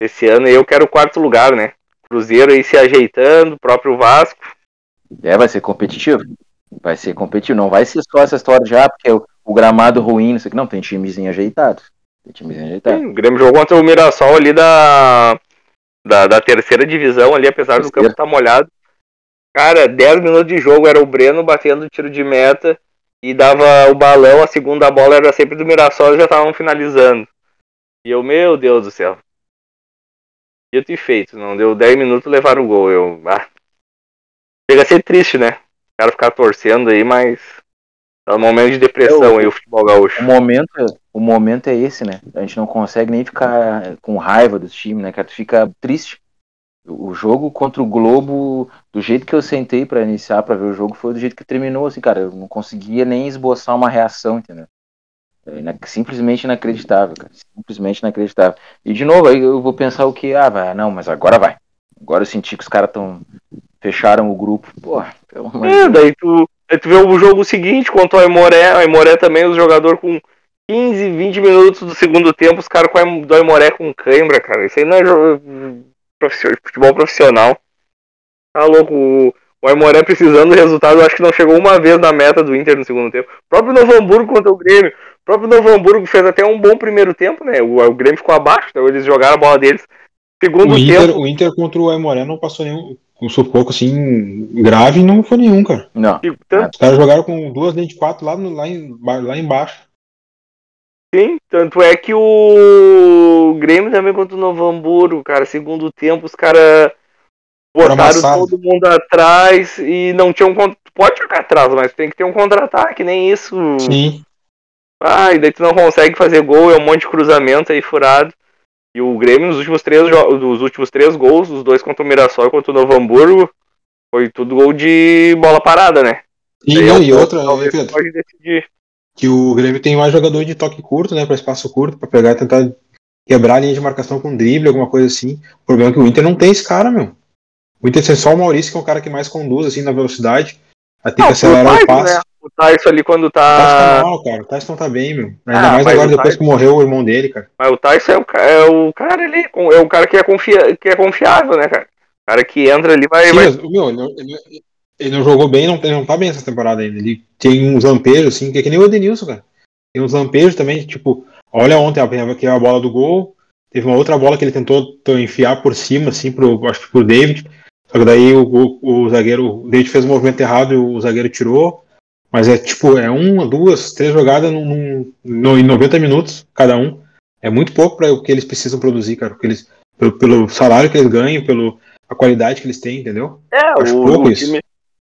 Esse ano aí eu quero o quarto lugar, né? Cruzeiro aí se ajeitando, próprio Vasco. É, vai ser competitivo. Vai ser competitivo. Não vai ser só essa história de, ah, porque o, o gramado ruim, não sei o que. Não, tem timezinho ajeitado. Tem timezinho ajeitado. Sim, o Grêmio jogou contra o Mirassol ali da, da, da terceira divisão ali, apesar do Terceira. campo estar molhado. Cara, 10 minutos de jogo era o Breno batendo tiro de meta e dava o balão, a segunda bola era sempre do Mirassol e já estavam finalizando. E eu, meu Deus do céu. Dito e feito, não deu 10 minutos levaram o gol. Eu, ah. Chega a ser triste, né? O cara ficar torcendo aí, mas é um momento de depressão Eu- aí o futebol gaúcho. O momento, o momento é esse, né? A gente não consegue nem ficar com raiva dos times, né, cara? Tu fica triste. O jogo contra o Globo, do jeito que eu sentei pra iniciar pra ver o jogo, foi do jeito que terminou, assim, cara. Eu não conseguia nem esboçar uma reação, entendeu? É simplesmente inacreditável, cara. Simplesmente inacreditável. E de novo, aí eu vou pensar o que? Ah, vai, não, mas agora vai. Agora eu senti que os caras tão. fecharam o grupo. Porra, pelo amor É, daí tu, aí tu vê o jogo seguinte contra o Aimoré. O Aimoré também, os jogadores com 15, 20 minutos do segundo tempo, os caras com do Aimoré com cãibra, cara. Isso aí não é jo- profissio- futebol profissional. Tá louco. O, o Aimoré precisando do resultado, eu acho que não chegou uma vez na meta do Inter no segundo tempo. O próprio Novo Hamburgo contra o Grêmio. O próprio Novo Hamburgo fez até um bom primeiro tempo, né? O, o Grêmio ficou abaixo, então eles jogaram a bola deles. Segundo O Inter, tempo, o Inter contra o Aimoré não passou nenhum. Um sufoco assim grave não foi nenhum, cara. Não. Os caras jogaram com duas linhas de quatro lá, no- lá, em, lá embaixo. Sim, tanto é que o Grêmio também contra o Novo Hamburgo, cara, segundo tempo os caras botaram todo mundo atrás e não tinham contra... pode jogar atrás, mas tem que ter um contra-ataque, nem isso. Sim. Ah, e daí tu não consegue fazer gol, é um monte de cruzamento aí furado. E o Grêmio nos últimos três dos últimos três gols, os dois contra o Mirassol e contra o Novo Hamburgo, foi tudo gol de bola parada, né? E, é não, o e outra, pode decidir. Que o Grêmio tem mais jogador de toque curto, né, para espaço curto, para pegar e tentar quebrar a linha de marcação com drible, alguma coisa assim. O problema é que o Inter não tem esse cara, meu. O Inter tem só o Maurício, que é um cara que mais conduz assim na velocidade, aí tem Não, que acelerar o o passe. né? O Tyson ali quando O Tyson tá tá. mal, cara. O Tyson tá bem, meu. Ainda Ah, mais agora, o depois Tyson- que morreu o irmão dele, cara. Mas o Tyson é o, é o cara ali, é o cara que é, confia, que é confiável, né, cara? O cara que entra ali vai. Sim, vai... meu, ele, não- ele- ele não jogou bem, não, ele não tá bem essa temporada ainda. Ele tem uns lampejos, assim, que é que nem o Edenilson, cara. Tem uns lampejos também, tipo, olha ontem que é a bola do gol. Teve uma outra bola que ele tentou t- enfiar por cima, assim, pro, acho que pro David. Só que daí o, o, o zagueiro, o David fez o movimento errado e o zagueiro tirou. Mas é tipo, é uma, duas, três jogadas num, num- no, em 90 minutos cada um. É muito pouco para o que eles precisam produzir, cara. Porque eles, pelo, pelo salário que eles ganham, pelo, a qualidade que eles têm, entendeu? É, Acho o, pouco o isso.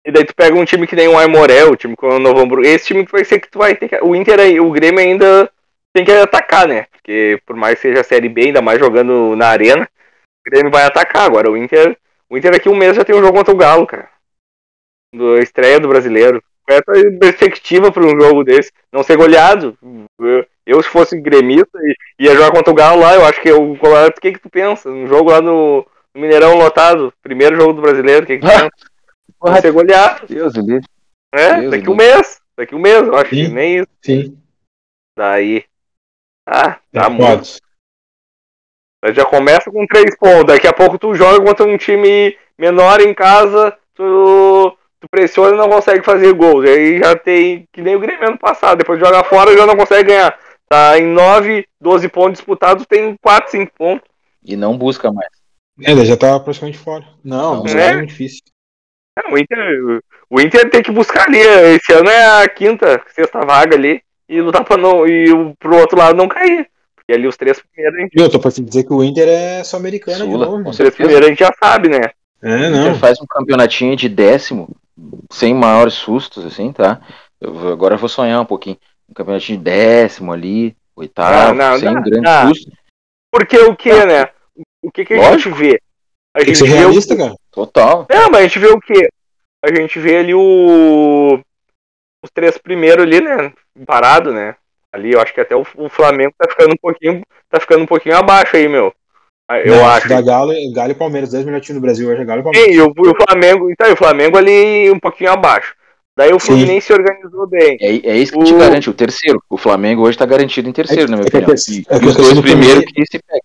E daí tu pega um time que nem o Aimoré, o time com o Novo Hamburgo. Esse time que vai ser que tu vai ter que. O Inter aí, o Grêmio ainda tem que atacar, né? Porque por mais que seja a Série B, ainda mais jogando na arena, o Grêmio vai atacar. Agora o Inter. O Inter daqui um mês já tem um jogo contra o Galo, cara. Do estreia do brasileiro. Qual é a tua perspectiva para um jogo desse? Não ser goleado. Eu, eu, se fosse gremista, e- ia jogar contra o Galo lá, eu acho que o Colorado, o que, que tu pensa? Um jogo lá no, no Mineirão lotado, primeiro jogo do brasileiro, o que, que tu *laughs* pensa? Não ser goleado. Deus, ele. É, Deus daqui do um mês. Daqui um mês, eu acho Sim. que nem isso. Sim. Daí. Ah, Tá tá muito. Já começa com três pontos. Daqui a pouco tu joga contra um time menor em casa, tu, tu pressiona e não consegue fazer gols. E aí já tem, que nem o Grêmio ano passado. Depois joga fora já não consegue ganhar. Tá em 9, 12 pontos disputados, tem 4, 5 pontos. E não busca mais. É, já tá praticamente fora. Não, Não, não é? é muito difícil. É, o, Inter, o Inter tem que buscar ali. Esse ano é a quinta, sexta vaga ali. E lutar pra não. E o- pro outro lado não cair. Porque ali os três primeiros, gente, Meu, tô pra te dizer que o Inter é sul-americano de Sula, novo, os três primeiros a gente já sabe, né? É, O não. Inter faz um campeonatinho de décimo, sem maiores sustos, assim, tá? Eu agora eu vou sonhar um pouquinho. Um campeonatinho de décimo ali, oitavo, Não, não, sem não. grande Ah. susto. Porque o que, né? O que, que a gente vê? A Tem que gente ser vê o realista, cara. Total. É, mas a gente vê o quê? A gente vê ali o. Os três primeiros ali, né? Parado, né? Ali eu acho que até o, o Flamengo tá ficando um pouquinho. Tá ficando um pouquinho abaixo aí, meu. Ah, Eu Não, acho. Da Galo, Galo e Palmeiras, 10 melhores times do Brasil hoje é Galo e Palmeiras. Sim, e o, o Flamengo. Então, e o Flamengo ali um pouquinho abaixo. Daí o. Fluminense se organizou bem. É, é isso que te O- garante o terceiro. O Flamengo hoje tá garantido em terceiro, na minha é que a opinião. questão- E, é que e a os questão dois do primeiros que se pegam.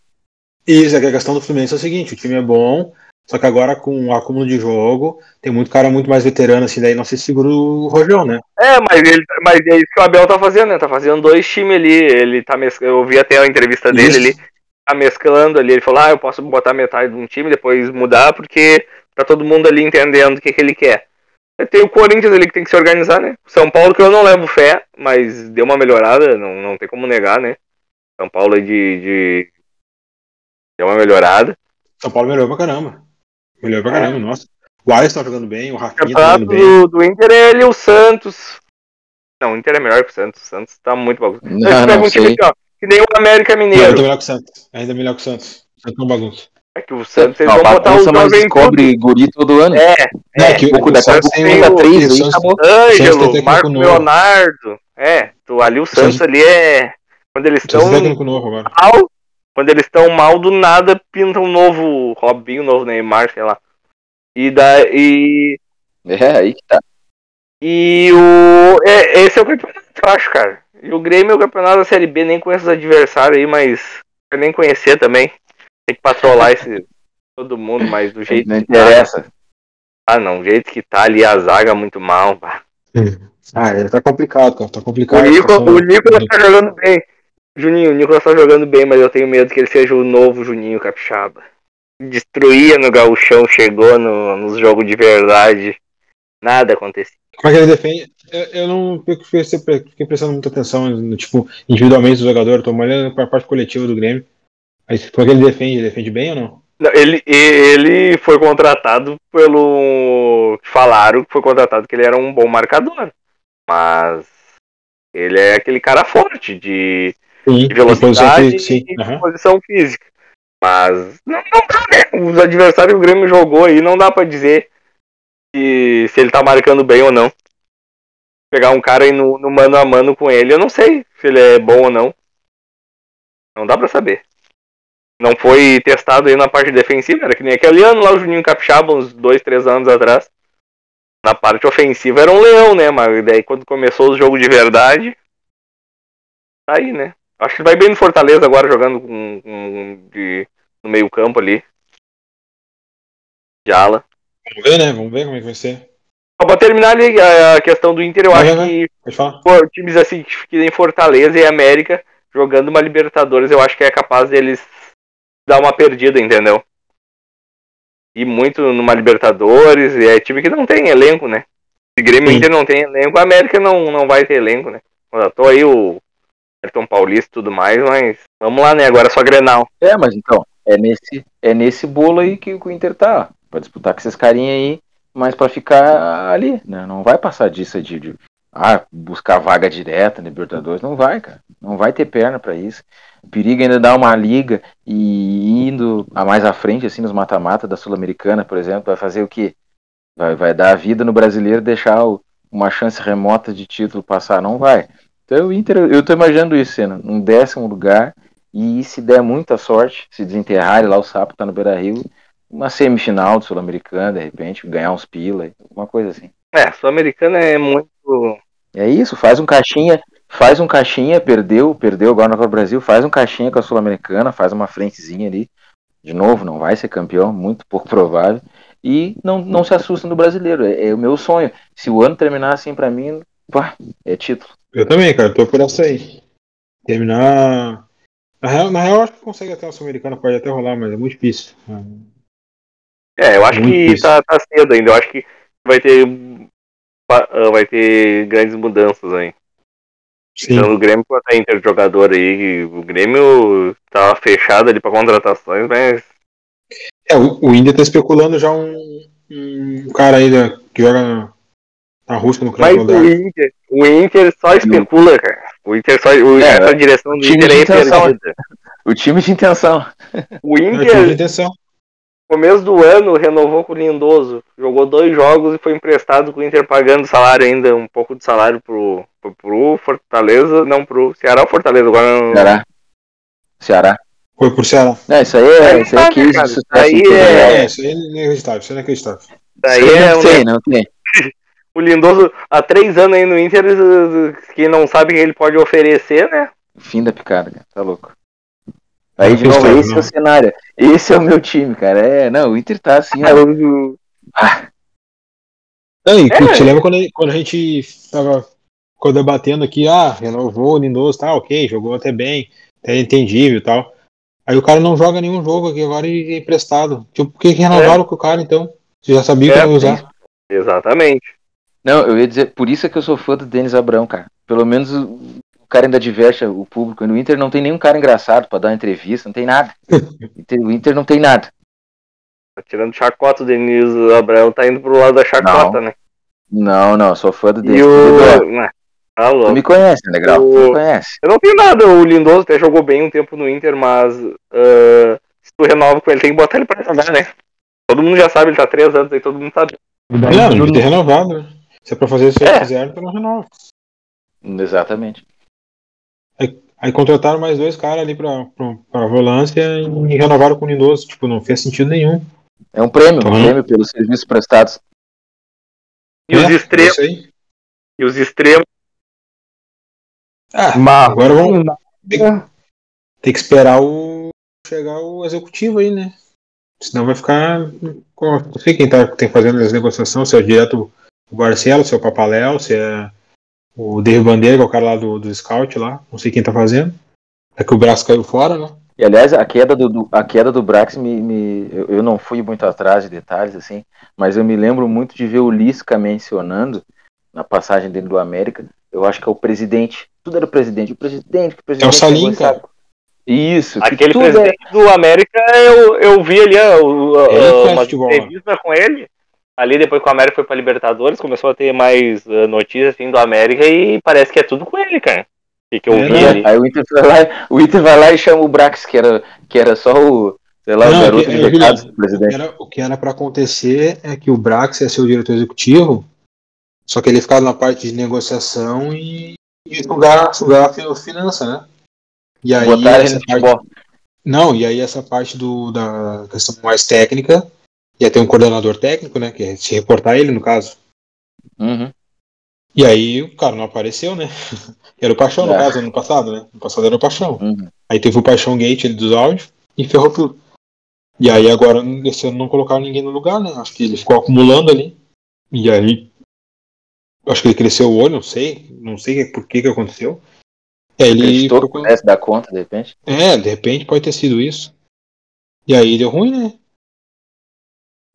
Isso, é que a questão do Fluminense é o seguinte, o time é bom, só que agora com o acúmulo de jogo, tem muito cara muito mais veterano, assim, daí não se segura o Rojão, né? É, mas, ele, mas é isso que o Abel tá fazendo, né? Tá fazendo dois times ali. Ele tá mes... Eu vi até a entrevista dele Isso. ali. Tá mesclando ali. Ele falou: ah, eu posso botar metade de um time, depois mudar, porque tá todo mundo ali entendendo o que, que ele quer. Tem o Corinthians ali que tem que se organizar, né? São Paulo, que eu não levo fé, mas deu uma melhorada, não, não tem como negar, né? São Paulo aí de, de. Deu uma melhorada. São Paulo melhorou pra caramba. Melhorou pra É. caramba, nossa. O Alisson tá jogando bem, o O Rafinha tá jogando bem. do, do Inter é ele e o Santos. Não, o Inter é melhor que o Santos. O Santos tá muito bagunçado. Não, pega não um sei. ó, que nem o América Não, Mineiro. ainda melhor que o Santos. Ainda melhor que o Santos. O Santos não bagunça. É que o Santos eles Não, vão botar o jovem descobre guri todo ano. É, Não, é. que Um o a Santos tem o- três o aí, Santos- acabou. Santos tem Ângelo, Marco novo. Leonardo. É, tu, ali o Santos Santos- ali é. Quando eles Santos estão tem técnico novo agora. mal, quando eles estão mal, do nada pinta um novo Robinho, um novo Neymar, sei lá. E daí. É, aí que tá. E o. É, esse é o campeonato, eu acho, cara. E o Grêmio é o campeonato da Série B, nem conheço os adversários aí, mas. Eu nem conhecer também. Tem que patrolar esse. *laughs* Todo mundo, mas do jeito Não que tá. interessa. Ah, não, o jeito que tá ali a zaga muito mal. pá. Ah, ele tá complicado, cara. Tá O, complicado. a Nico, situação o Nicolas tá jogando bem. Juninho, o Nicolas tá jogando bem, mas eu tenho medo que ele seja o novo Juninho Capixaba. Destruía no gauchão, chegou no, nos jogos de verdade. Nada aconteceu. Como é que ele defende? Eu, eu não fiquei, fiquei prestando muita atenção no, tipo, individualmente do jogador, tô olhando pra parte coletiva do Grêmio. Mas como é que ele defende? Ele defende bem ou não? Não, Ele, ele foi contratado pelo. Falaram que foi contratado que ele era um bom marcador. Mas ele é aquele cara forte de Sim, de velocidade física, sim. e Aham. posição física. Mas não, não dá, né? Os adversários que o Grêmio jogou aí não dá pra dizer que, se ele tá marcando bem ou não. Pegar um cara aí no, no mano a mano com ele, eu não sei se ele é bom ou não. Não dá pra saber. Não foi testado aí na parte defensiva, era que nem aquele ano lá o Juninho Capixaba, uns dois, três anos atrás. Na parte ofensiva era um leão, né? Mas daí quando começou o jogo de verdade. Tá aí, né? Acho que ele vai bem no Fortaleza agora jogando com, com- de, no meio campo ali. De ala. Vamos ver, né? Vamos ver como é que vai ser. Só pra terminar ali a, questão do Inter, eu Vai, acho vai, que pô, times assim que nem Fortaleza e América jogando uma Libertadores, eu acho que é capaz deles dar uma perdida, entendeu? E muito numa Libertadores, e é time que não tem elenco, né? Se Grêmio Sim. Inter não tem elenco, a América não, não vai ter elenco, né? Tô aí o Ayrton Paulista e tudo mais, mas vamos lá, né? Agora é só Grenal. É, mas então, é nesse, é nesse bolo aí que o Inter tá. Pra disputar com esses carinha aí, mas pra ficar ali, né? Não vai passar disso de, de ah, buscar vaga direta na Libertadores. Não vai, cara. Não vai ter perna para isso. O perigo é ainda dar uma liga e indo a mais à frente, assim, nos mata-mata da Sul-Americana, por exemplo, vai fazer o quê? Vai, vai dar a vida no brasileiro deixar o, uma chance remota de título passar? Não vai. Então o Inter, eu tô imaginando isso, sendo um décimo lugar, e se der muita sorte, se desenterrar lá o sapo tá no Beira Rio, uma semifinal do Sul-Americano, de repente, ganhar uns pila, alguma coisa assim. É, Sul-Americana é muito. É isso, faz um caixinha, faz um caixinha, perdeu, perdeu agora no Brasil, faz um caixinha com a Sul-Americana, faz uma frentezinha ali. De novo, não vai ser campeão, muito *laughs* pouco provável. E não, não se assusta no brasileiro. É, é o meu sonho. Se o ano terminar assim para mim, pá, é título. Eu também, cara, tô por essa aí. Terminar. Na real, na real acho que consegue até a Sul-Americana, pode até rolar, mas é muito difícil. É, eu acho que tá, tá cedo ainda. Eu acho que vai ter. ah, Vai ter grandes mudanças aí. Sim. Então o Grêmio com a Inter jogador aí. O Grêmio tava fechado ali pra contratações, mas. É, o, o Inter tá especulando já um, um cara aí da- que joga na Rússia no Mas o Inter, o Inter só especula, cara. O Inter só. O, É, essa direção do Inter de é perdida. O time de intenção. O É o time de Inter, intenção. começo do ano, renovou com o Lindoso. Jogou dois jogos e foi emprestado com o Inter pagando salário ainda, um pouco de salário pro, pro, pro Fortaleza, não pro Ceará ou Fortaleza, agora não. Ceará. Ceará. Foi pro Ceará. Não, isso aí é, Aí isso aí é tá, case cara, de isso aí. É. É, isso aí é inacreditável, isso é inacreditável. Daí Isso aí é não tem, não tem. *laughs* O Lindoso, há três anos aí no Inter, quem não sabe o que ele pode oferecer, né? Fim da picada, cara. Tá louco. Aí, de novo, tem esse é o cenário. Esse é o meu time, cara. É, não, o Inter tá assim, ó. Ah, Não, e É. te lembra quando, quando a gente tava ficou debatendo aqui, ah, renovou o Lindoso, tá, ok, jogou até bem, até entendível e tal. Aí o cara não joga nenhum jogo aqui agora e é emprestado. Tipo, por que, que renovaram com o cara então? Você já sabia que É, não ia usar. Exatamente. Não, eu ia dizer, por isso é que eu sou fã do Denis Abrão, cara. Pelo menos o, o cara ainda diverte o público. No Inter não tem nenhum cara engraçado pra dar uma entrevista, não tem nada. *laughs* Inter- o Inter não tem nada. Tá Tirando chacota, o Denise Abraão tá indo pro lado da chacota, né? Não, não, sou fã do Denis. E o. Tu né, Tá louco. me conhece, né, Grau? Tu O- me conhece. Eu não tenho nada, o Lindoso até jogou bem um tempo no Inter, mas ah, se tu renova com ele, tem que botar ele pra jogar, né? Todo mundo já sabe, ele tá três anos aí, todo mundo sabe. Não, devia ter renovado, né? Se é pra fazer isso que É. fizeram, então não renova. Exatamente. Aí contrataram mais dois caras ali pra, pra, pra volância e renovaram com o Lindoso. Tipo, não fez sentido nenhum. É um prêmio, um Uhum. prêmio pelos serviços prestados. E os É, extremos, isso aí. e os extremos, Ah, Mas agora vamos ter que esperar o chegar o executivo aí, né? Senão vai ficar. Não sei quem tá tem fazendo as negociações, se é direto o Barcelos, se é o Papaléu, se é o David Bandeira, que é o cara lá do, do Scout lá. Não sei quem tá fazendo. É que o braço caiu fora, né? E aliás, a queda do, do- a queda do Brax me. me- eu, eu não fui muito atrás de detalhes, assim, mas eu me lembro muito de ver o Lisca mencionando na passagem dele do América. Eu acho que é o presidente. Tudo era o presidente. O presidente, que o presidente. É o Salim, cara. Isso, que aquele é- presidente do América, eu, eu vi ali ó, o- Ele ó, faz uma né? entrevista com ele. Ali depois que o América foi pra Libertadores, começou a ter mais ah, notícias assim, do América e parece que é tudo com ele, cara. O que, que eu É, vi não, ali. Aí o Inter vai lá, o Inter vai lá e chama o Brax, que era, que era só o, sei lá, Não, o garoto que- de é, Juliano, do presidente. Era, o que era pra acontecer é que o Brax ia ser o diretor executivo, só que ele ficava na parte de negociação e, e sugar, sugar a finança, né? E aí Botaram essa parte. Não, e aí essa parte do, da questão mais técnica, ia ter um coordenador técnico, né? Que é se reportar ele, no caso. Uhum. E aí o cara não apareceu, né? *laughs* Era o Paixão, no É. caso, ano passado, né? No passado era o Paixão. Uhum. Aí teve o Paixão Gate dos áudios e ferrou tudo. E aí agora, esse ano não colocaram ninguém no lugar, né? Acho que ele ficou acumulando ali. E aí. Acho que ele cresceu o olho, não sei. Não sei por que que aconteceu. É, ele pudesse dar conta, de repente. É, de repente pode ter sido isso. E aí deu ruim, né?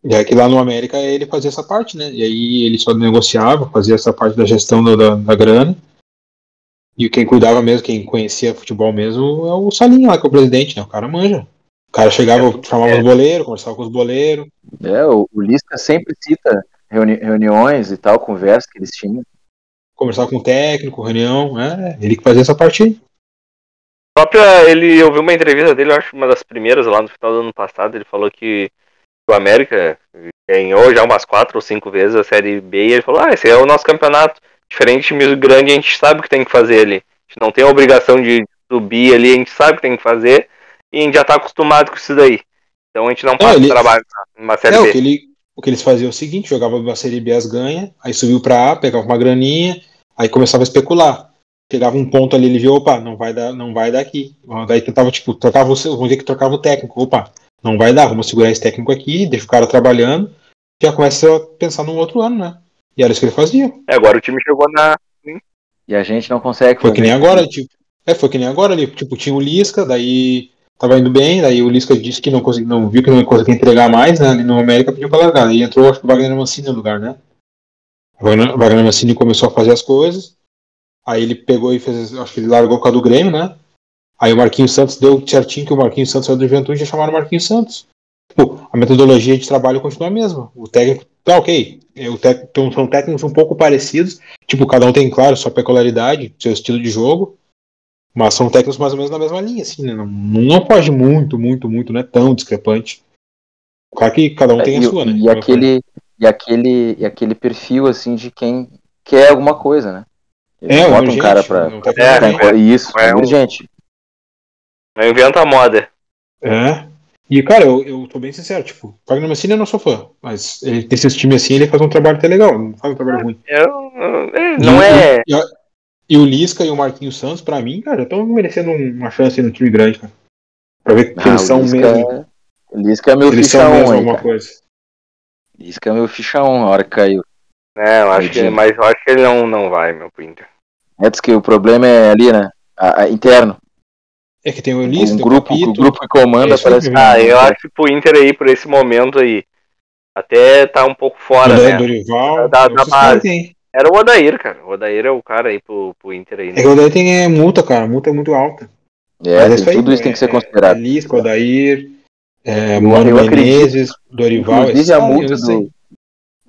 E aí que lá no América ele fazia essa parte, né? E aí ele só negociava, fazia essa parte da gestão da, da, da grana. E quem cuidava mesmo, quem conhecia futebol mesmo, é o Salinho lá, que é o presidente, né? O cara manja. O cara chegava, chamava os boleiros, conversava com os boleiros. É, o, o Lisca sempre cita reuni reuniões e tal, conversas que eles tinham. Conversava com o técnico, reunião, é, ele que fazia essa parte aí. própria, ele eu vi uma entrevista dele, eu acho uma das primeiras lá no final do ano passado, ele falou que o América ganhou já umas quatro ou cinco vezes a Série B e ele falou, ah, esse é o nosso campeonato. Diferente de time grande, a gente sabe o que tem que fazer ali. A gente não tem a obrigação de subir ali, a gente sabe o que tem que fazer e a gente já tá acostumado com isso daí. Então a gente não passa ele- trabalho numa Série É, o B. que, ele, o que eles faziam é o seguinte, jogava uma Série B as ganha, aí subiu pra A, pegava uma graninha, aí começava a especular. Chegava um ponto ali, ele viu, opa, não vai dar, não vai dar aqui. Daí tentava, tipo, trocava o, vamos dizer que trocava o técnico, opa, não vai dar, vamos segurar esse técnico aqui, deixa o cara trabalhando, já começa a pensar num outro ano, né? E era isso que ele fazia. É, agora o time chegou na. E a gente não consegue Foi fazer que nem agora, tipo. É, foi que nem agora ali. Tipo, tinha o Lisca, daí tava indo bem, daí o Lisca disse que não, consegui, não viu que não conseguia entregar mais, né? Ali no América pediu pra largar. Aí entrou, acho que o Wagner Mancini no lugar, né? O Wagner, o Wagner Mancini começou a fazer as coisas. Aí ele pegou e fez. Acho que ele largou com a do Grêmio, né? Aí o Marquinhos Santos deu certinho que o Marquinhos Santos saiu do Juventude e já chamaram o Marquinhos Santos. Tipo, a metodologia de trabalho continua a mesma. O técnico, tá ok. É, O técnico, então, são técnicos um pouco parecidos. Tipo, cada um tem, claro, sua peculiaridade, seu estilo de jogo. Mas são técnicos mais ou menos na mesma linha, assim, né? Não, não foge muito, muito, muito, não é tão discrepante. Claro que cada um tem a É, e, sua, né? e aquele, e aquele e aquele perfil assim de quem quer alguma coisa, né? Ele É, bota um cara pra, não tá falando pra- isso, é um- emergente. Não inventa a moda. É. E, cara, eu, eu tô bem sincero, tipo, o Wagner Mancini eu não sou fã, mas ele tem esses times assim, ele faz um trabalho até legal, não faz um trabalho ruim. Eu, eu- é, não E- é. E, e- o Lisca e o Marquinhos Santos, pra mim, cara, estão merecendo um- uma chance no time grande, cara. Pra ver que Ah, eles são Lisca mesmo. é- o Lisca é meu Eles ficha são 1 mesmo aí, alguma cara. coisa. Lisca é meu ficha 1 a hora que caiu. É, eu acho que, mas eu acho que ele não, não vai, meu, pro Inter. É, diz que o problema é ali, né? A- a- interno. É que tem o Lisca, um tem grupo, o o grupo que comanda É parece mesmo. Ah, eu acho que pro Inter aí, por esse momento aí, até tá um pouco fora, o né? Dorival, Da- é da base. Era o Odair, cara. O Odair é o cara aí pro, pro Inter aí, É né? que o Odair tem é, multa, cara, multa é muito alta. É, Mas tem- tudo isso é- tem que ser é- considerado. É Lisca, Odair, é, Mano. Menezes, Dorival, Inclusive a multa do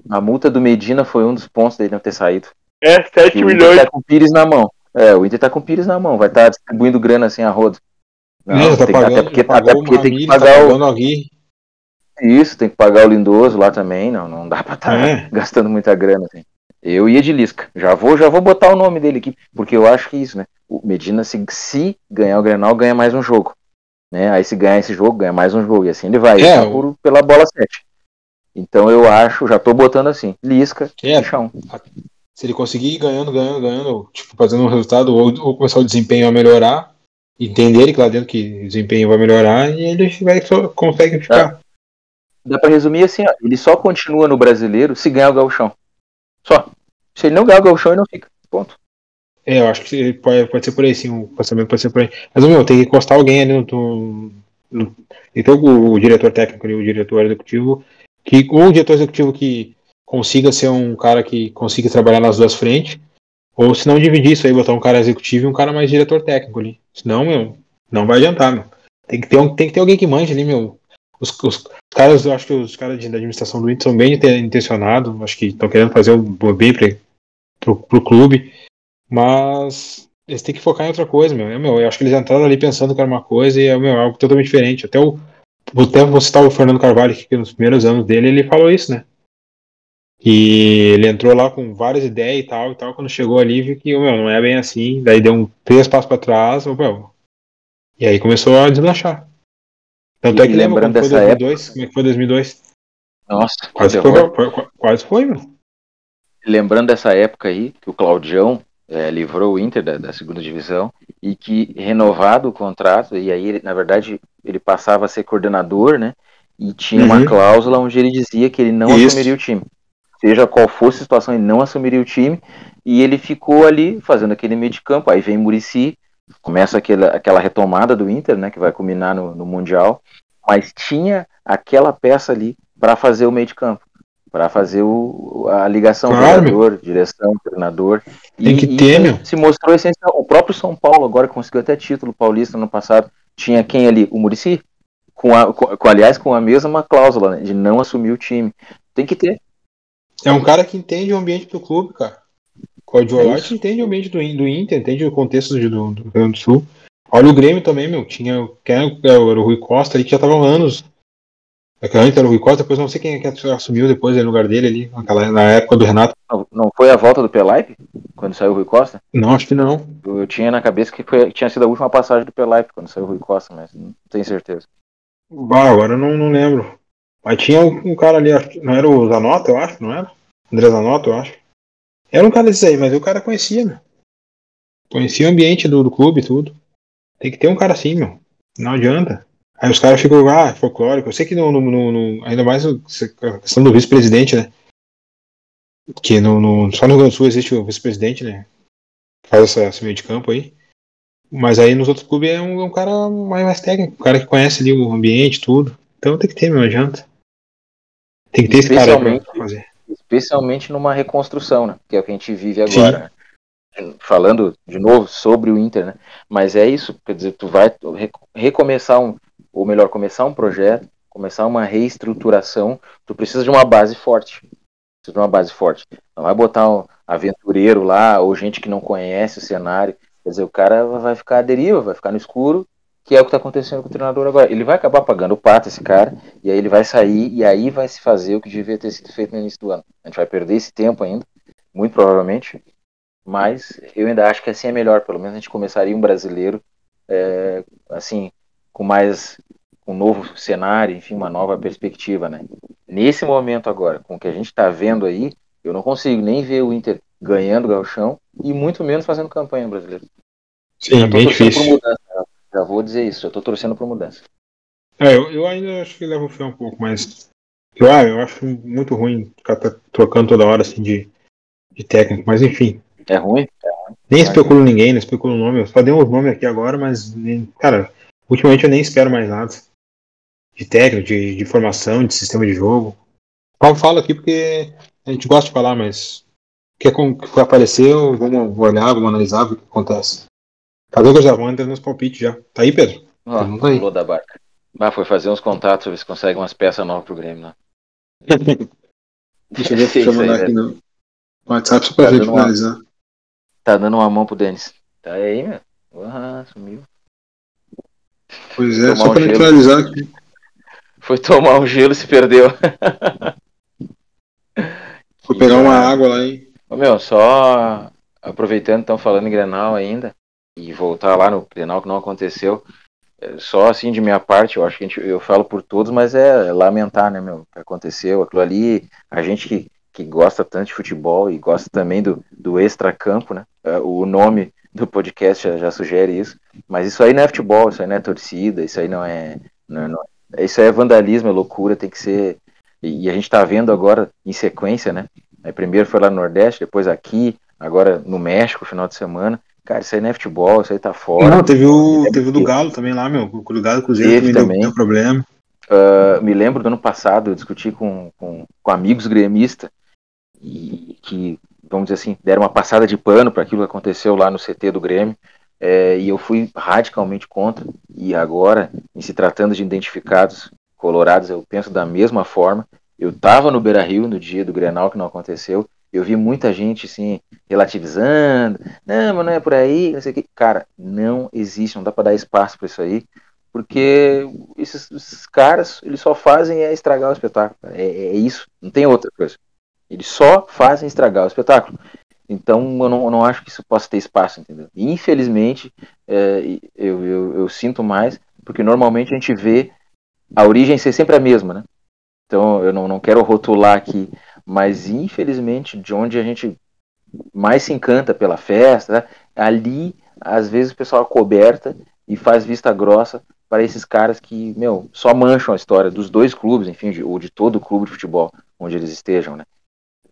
a multa do Medina foi um dos pontos dele não ter saído. É, 7 E o Inter milhões. tá com o Pires na mão. É, o Inter tá com o Pires na mão, vai estar distribuindo grana assim a. Não, É, tá que- pagando, até porque, já pagou até porque tem que tá pagar o, pagando o isso, tem que pagar o Lindoso lá também, não, não dá pra estar É. gastando muita grana assim. Eu ia de Lisca. Já vou, já vou botar o nome dele aqui, porque eu acho que isso, né? O Medina se, se ganhar o Grenal, ganha mais um jogo, né? Aí se ganhar esse jogo, ganha mais um jogo e assim ele vai, É, tá por- pela bola 7. Então eu acho, já tô botando assim, Lisca, É. um. Se ele conseguir ir ganhando, ganhando, ganhando, tipo, fazendo um resultado, ou, ou começar o desempenho a melhorar, entender que lá dentro que o desempenho vai melhorar, e ele vai, só consegue ficar. Dá pra resumir assim, ó, ele só continua no brasileiro se ganhar o gauchão. Só. Se ele não ganhar o gauchão, ele não fica. Ponto. É, eu acho que pode, pode ser por aí, sim, o pensamento pode ser por aí. Mas, meu, tem que encostar alguém ali no. no, então, o, o diretor técnico e o diretor executivo, que, ou o diretor executivo que consiga ser um cara que consiga trabalhar nas duas frentes, ou se não dividir isso aí, botar um cara executivo e um cara mais diretor técnico ali. Senão, meu, não vai adiantar, meu. Tem que ter, um, tem que ter alguém que manje ali, meu. Os, os caras, eu acho que os caras da administração do Inter são bem inte- intencionados, acho que estão querendo fazer o bem pra, pro, pro clube, mas eles têm que focar em outra coisa, meu. É, meu. Eu acho que eles entraram ali pensando que era uma coisa e é meu, algo totalmente diferente. Até o, tempo você citar o Fernando Carvalho, que nos primeiros anos dele, ele falou isso, né? E ele entrou lá com várias ideias e tal, e tal. Quando chegou ali, viu que meu, não é bem assim. Daí deu um três passos para trás, meu, e aí começou a deslanchar. Tanto E é que lembra lembrando dessa 2002? Como é que foi 2002? Nossa, Quase foi, foi- quase foi, meu. Lembrando dessa época aí, que o Claudião eh, livrou o Inter da, da segunda divisão e que renovado o contrato, e aí, na verdade, ele passava a ser coordenador, né? E tinha uma Uhum. cláusula onde ele dizia que ele não Isso. assumiria o time. Seja qual fosse a situação, ele não assumiria o time. E ele ficou ali fazendo aquele meio de campo. Aí vem Murici, começa aquela, aquela retomada do Inter, né? Que vai culminar no, no Mundial. Mas tinha aquela peça ali para fazer o meio de campo. Para fazer o, a ligação Claro, jogador, direção, treinador. Tem que ter, meu. Se mostrou essencial. O próprio São Paulo, agora conseguiu até título paulista no passado, tinha quem ali? O Murici? com, com, aliás, com a mesma cláusula né, de não assumir o time. Tem que ter. É um cara que entende o ambiente do clube, cara. O Guardiola entende o ambiente do, do Inter, entende o contexto do, do Rio Grande do Sul. Olha o Grêmio também, meu. Tinha quem era o Rui Costa ali que já tava há anos. Aquela antes era o Rui Costa, depois não sei quem é que assumiu depois no lugar dele ali, naquela, na época do Renato. Não, não foi a volta do Pelaipe? Quando saiu o Rui Costa? Não, acho que não. Eu, eu tinha na cabeça que, foi, que tinha sido a última passagem do Pelaipe quando saiu o Rui Costa, mas não tenho certeza. Bah, agora eu não, não lembro. Mas tinha um, cara ali, não era o Zanota, eu acho, não era? André Zanota, eu acho. Era um cara desses aí, mas o cara conhecia, meu. Conhecia o ambiente do, do clube e tudo. Tem que ter um cara assim, meu. Não adianta. Aí os caras ficam, ah, folclórico. Eu sei que no, no, no ainda mais a questão do vice-presidente, né? Que no, no, só no Rio Grande do Sul existe o vice-presidente, né? Faz essa, esse meio de campo aí. Mas aí nos outros clubes é um, é um cara mais, mais técnico, um cara que conhece ali o ambiente, tudo. Então tem que ter, não adianta. Tem que ter esse cara pra fazer. Especialmente numa reconstrução, né? Que é o que a gente vive agora. Né? Falando de novo sobre o Inter, né? Mas é isso, quer dizer, tu vai recomeçar um, ou melhor, começar um projeto, começar uma reestruturação, tu precisa de uma base forte. Precisa de uma base forte. Não vai botar um aventureiro lá, ou gente que não conhece o cenário. Quer dizer, o cara vai ficar à deriva, vai ficar no escuro, que é o que está acontecendo com o treinador agora. Ele vai acabar pagando o pato, esse cara, e aí ele vai sair, e aí vai se fazer o que devia ter sido feito no início do ano. A gente vai perder esse tempo ainda, muito provavelmente, mas eu ainda acho que assim é melhor. Pelo menos a gente começaria um brasileiro, é, assim, com mais um novo cenário, enfim, uma nova perspectiva, né? Nesse momento agora, com o que a gente está vendo aí, eu não consigo nem ver o Inter ganhando o Galchão e muito menos fazendo campanha brasileira. Sim, bem difícil. Mudança, já vou dizer isso, eu estou torcendo por mudança. É, eu, eu, ainda acho que levo fé um pouco, mas eu, ah, eu acho muito ruim ficar trocando toda hora assim de, de técnico, mas enfim. É ruim? É ruim. Nem especulo ninguém, não especulo o nome, eu só dei uns nomes aqui agora, mas, cara, Ultimamente eu nem espero mais nada. De técnico, de, de formação, de sistema de jogo. Paulo fala aqui porque a gente gosta de falar, mas o que, que apareceu, vamos olhar, vamos analisar o que acontece. Cadê o já vão entrar nos palpites já? Tá aí, Pedro? Ó, oh, tá aí. da barca. Ah, foi fazer uns contatos, ver se consegue umas peças novas pro Grêmio, né? *laughs* deixa eu ver, deixa eu mandar aqui no WhatsApp só pra tá gente finalizar. Uma... Tá dando uma mão pro Denis. Tá aí, meu. Ah, sumiu. Pois é, só um para neutralizar aqui. Foi tomar um gelo e se perdeu. Foi pegar uma água lá, hein? Ô, meu, só aproveitando, estão falando em Grenal ainda, e voltar lá no Grenal que não aconteceu. É, só assim de minha parte, eu acho que gente, eu falo por todos, mas é lamentar, né, meu, o que aconteceu. Aquilo ali, a gente que, que gosta tanto de futebol e gosta também do, do extra-campo, né? É, o nome do podcast já, já, sugere isso. Mas isso aí não é futebol, isso aí não é torcida, isso aí não é. Não, não, isso aí é vandalismo, é loucura, tem que ser. E, e a gente está vendo agora em sequência, né? Aí primeiro foi lá no Nordeste, depois aqui, agora no México, final de semana. Cara, isso aí não é futebol, isso aí tá fora. Não, teve o, teve o do Galo também lá, meu. O do Galo Cruzeiro também, também. Deu, deu problema. Uh, me lembro do ano passado, eu discuti com, com, com amigos gremistas e que vamos dizer assim, deram uma passada de pano para aquilo que aconteceu lá no CT do Grêmio, é, e eu fui radicalmente contra, e agora, em se tratando de identificados colorados, eu penso da mesma forma. Eu estava no Beira-Rio no dia do Grenal, que não aconteceu, eu vi muita gente, assim, relativizando, não, mas não é por aí, não sei o que. Cara, não existe, não dá para dar espaço para isso aí, porque esses, esses, caras, eles só fazem é estragar o espetáculo. É, é isso, não tem outra coisa. Eles só fazem estragar o espetáculo. Então eu não, eu não acho que isso possa ter espaço, entendeu? Infelizmente, é, eu, eu, eu, sinto mais, porque normalmente a gente vê a origem ser sempre a mesma, né? Então eu não, não quero rotular aqui, mas infelizmente de onde a gente mais se encanta pela festa, né? ali às vezes o pessoal coberta e faz vista grossa para esses caras que, meu, só mancham a história dos dois clubes, enfim, de, ou de todo o clube de futebol onde eles estejam, né?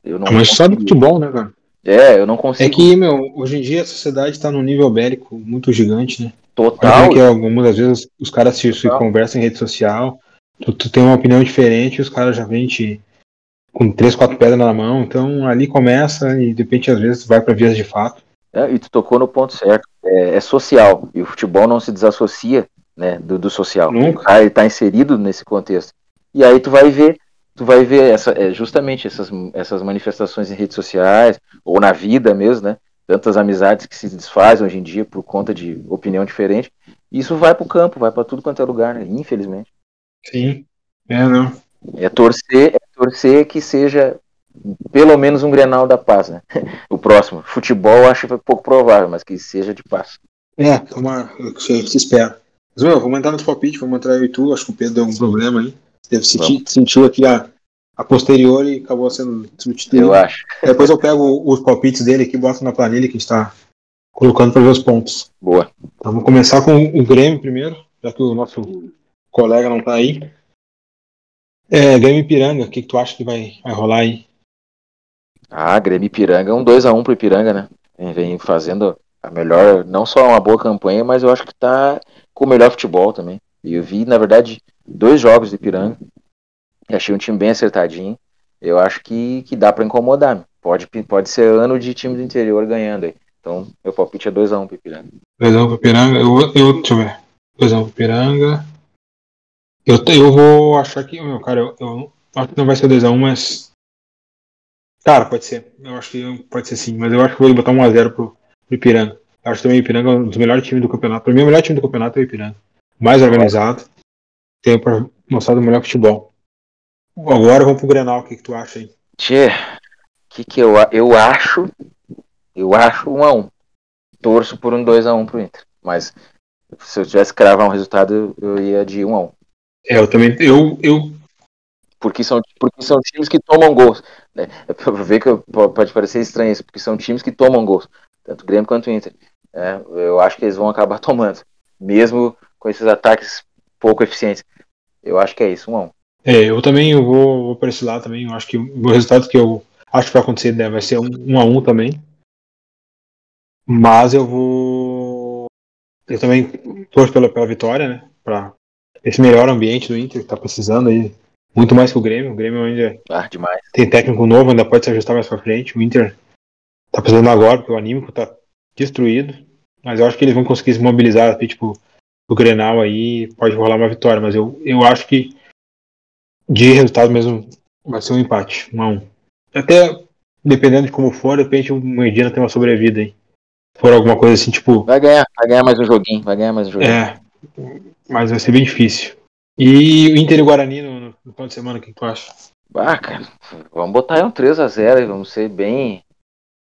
Eu não Mas só do futebol, né, cara? É, eu não consigo. É que, meu, hoje em dia a sociedade está num nível bélico muito gigante, né? Total. que algumas das vezes os caras se, se, conversam em rede social, tu, tu, tem uma opinião diferente os caras já vêm te, com três, quatro pedras na mão, então ali começa e de repente às vezes vai para vias de fato. É, e tu tocou no ponto certo. É, é, social. E o futebol não se desassocia né, do, do social. Nunca. Tá, ele tá inserido nesse contexto. E aí tu vai ver, tu vai ver essa, é, justamente essas, essas manifestações em redes sociais, ou na vida mesmo, né? Tantas amizades que se desfazem hoje em dia por conta de opinião diferente. Isso vai pro campo, vai para tudo quanto é lugar, né? Infelizmente. Sim. É, não. É torcer, é torcer que seja pelo menos um Grenal da Paz, né? *laughs* O próximo. Futebol acho pouco provável, mas que seja de paz. É, o que se espera. Mas, meu, vamos entrar no palpite, vamos entrar eu e tu. Acho que o Pedro deu um problema aí. Deve sentir, sentiu aqui a, a posterior e acabou sendo substituído. Eu acho. *laughs* Depois eu pego os palpites dele aqui, boto na planilha que a gente está colocando para ver os pontos. Boa. Então, vamos começar com o Grêmio primeiro, já que o nosso colega não tá aí. É, Grêmio Ipiranga, o que, que tu acha que vai, vai rolar aí? Ah, Grêmio Ipiranga, um 2x1 pro Ipiranga, né? Vem, vem fazendo a melhor, não só uma boa campanha, mas eu acho que tá com o melhor futebol também. E eu vi, na verdade, dois jogos do Ipiranga. E achei um time bem acertadinho. Eu acho que, que dá para incomodar. Pode, pode ser ano de time do interior ganhando aí. Então, meu palpite é 2x1 pro Ipiranga. 2x1 pro Ipiranga. Eu, eu, deixa eu ver. 2x1 pro Ipiranga. Eu, eu vou achar que. Meu, cara, eu, eu acho que não vai ser 2x1, mas. Cara, pode ser. Eu acho que pode ser sim. Mas eu acho que vou botar 1x0 pro, pro Ipiranga. Eu acho também o Ipiranga um dos melhores times do campeonato. Pra mim, o melhor time do campeonato é o Ipiranga. Mais organizado. Tem pra mostrar o melhor futebol. Agora vamos pro Grenal. O que, que tu acha aí? Tchê, que que eu, eu acho? Eu acho 1x1. Torço por um 2x1 pro Inter. Mas se eu tivesse que cravar um resultado, eu ia de 1x1. É, eu também. Eu, eu porque são, porque são times que tomam gols. Né? É pra ver que pode parecer estranho isso, porque são times que tomam gols, tanto o Grêmio quanto o Inter. É, eu acho que eles vão acabar *laughs* tomando, mesmo com esses ataques pouco eficientes. Eu acho que é isso, um a um. É, eu também eu vou, vou para esse lado também. Eu acho que o resultado que eu acho que vai acontecer né, vai ser um, um a um também. Mas eu vou. Eu também torço pela, pela vitória, né? Para esse melhor ambiente do Inter que tá precisando aí. Muito mais que o Grêmio. O Grêmio ainda Ah, demais. tem técnico novo, ainda pode se ajustar mais pra frente. O Inter tá precisando agora, porque o anímico tá destruído. Mas eu acho que eles vão conseguir se mobilizar, assim, tipo, o Grenal aí, pode rolar uma vitória. Mas eu, eu acho que de resultado mesmo vai ser um empate, um a um. Até dependendo de como for, de repente o Medina tem uma sobrevida aí. Se for alguma coisa assim, tipo. Vai ganhar, vai ganhar mais um joguinho, vai ganhar mais um joguinho. É, mas vai ser bem difícil. E o Inter e o Guarani no, no, no final de semana, o que tu acha? Ah, cara, vamos botar aí um 3x0 vamos ser bem,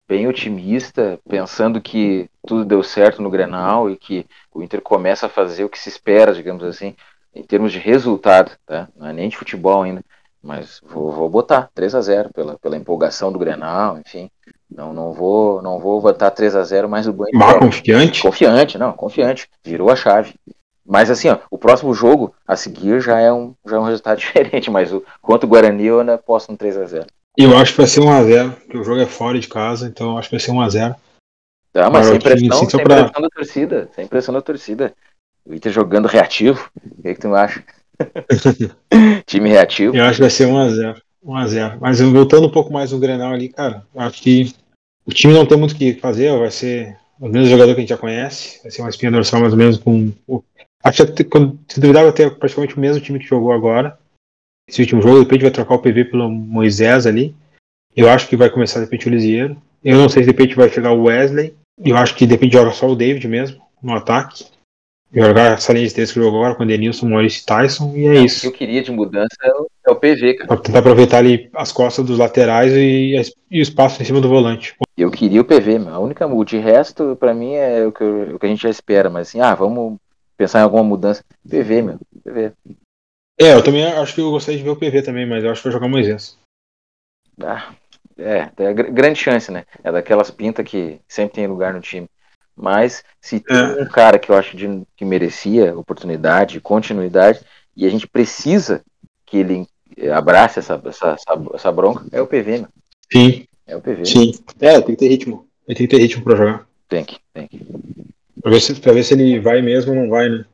bem otimista, pensando que tudo deu certo no Grenal e que o Inter começa a fazer o que se espera, digamos assim, em termos de resultado, tá? Não é nem de futebol ainda, mas vou, vou botar 3 a 0 pela, pela empolgação do Grenal, enfim. Não, não vou, não vou botar 3 a 0 mas o banho Mar confiante? Confiante, não, confiante. Virou a chave. Mas assim, ó, o próximo jogo a seguir já é um, já é um *laughs* resultado diferente, mas o quanto o Guarani eu ainda posso um 3 a 0 Eu acho que vai ser 1x0, porque o jogo é fora de casa, então eu acho que vai ser 1x0. Tá, mas sem pressão, assim, sem pra- pressão da torcida. Sem pressão da torcida. O Inter jogando reativo. O que, que tu acha? *laughs* Time reativo. Eu acho que vai ser 1x0. 1x0. Mas voltando um pouco mais no Grenal ali, cara, acho que o time não tem muito o que fazer, vai ser o mesmo jogador que a gente já conhece, vai ser uma espinha dorsal mais ou menos com. o- Acho que quando- se duvidar vai ter praticamente o mesmo time que jogou agora. Esse último jogo, de repente vai trocar o PV pelo Moisés ali. Eu acho que vai começar de repente o Lisieiro. Eu não sei se de repente vai chegar o Wesley. Eu acho que de repente joga só o David mesmo, no ataque. Jogar essa linha de três que jogou agora com Denilson, Maurício e Tyson, e é O que isso. eu queria de mudança é o, é o PV, cara. Pra tentar aproveitar ali as costas dos laterais e, e o espaço em cima do volante. Eu queria o PV. A única muda. De resto, pra mim, é o que, eu- o que a gente já espera. Mas assim, ah, vamos pensar em alguma mudança. PV, meu. PV. É, eu também acho que eu gostaria de ver o PV também, mas eu acho que vai jogar Moisés. Ah, é, é gr- grande chance, né? É daquelas pintas que sempre tem lugar no time. Mas se tem É. um cara que eu acho de- que merecia oportunidade, continuidade, e a gente precisa que ele eh, abrace essa, essa, essa, essa bronca, é o PV, meu. Sim, É o PV. sim. É, tem que ter ritmo. Tem que ter ritmo pra jogar. Tem que, tem que. Pra ver se, pra ver se ele vai mesmo ou não vai, né?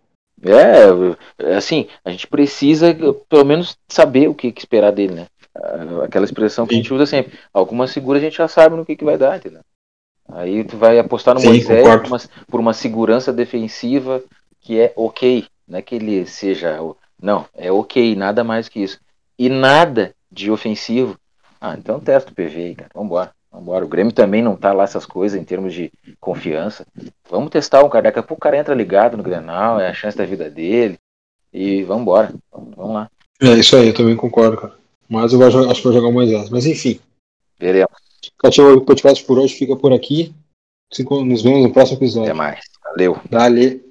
É, assim, a gente precisa pelo menos saber o que, que esperar dele, né? Ah, Aquela expressão que a gente usa sempre. Alguma segura a gente já sabe no que, que vai dar, entendeu? Aí tu vai apostar no Sim, Moisés por uma, por uma segurança defensiva que é ok, Não é que ele seja. Não, é ok, nada mais que isso. E nada de ofensivo. Ah, então testa o PV aí, cara. Vambora. Vambora. O Grêmio também não tá lá essas coisas em termos de confiança. Vamos testar um cara. Daqui a pouco o cara entra ligado no Grenal, é a chance da vida dele. E vambora. Vamos lá. É isso aí, eu também concordo, cara. Mas eu vou, acho que vou jogar o Moisés. Mas enfim. Veremos. Cativo Podcast por hoje fica por aqui. Nos vemos no próximo episódio. Até mais. Valeu. Dale.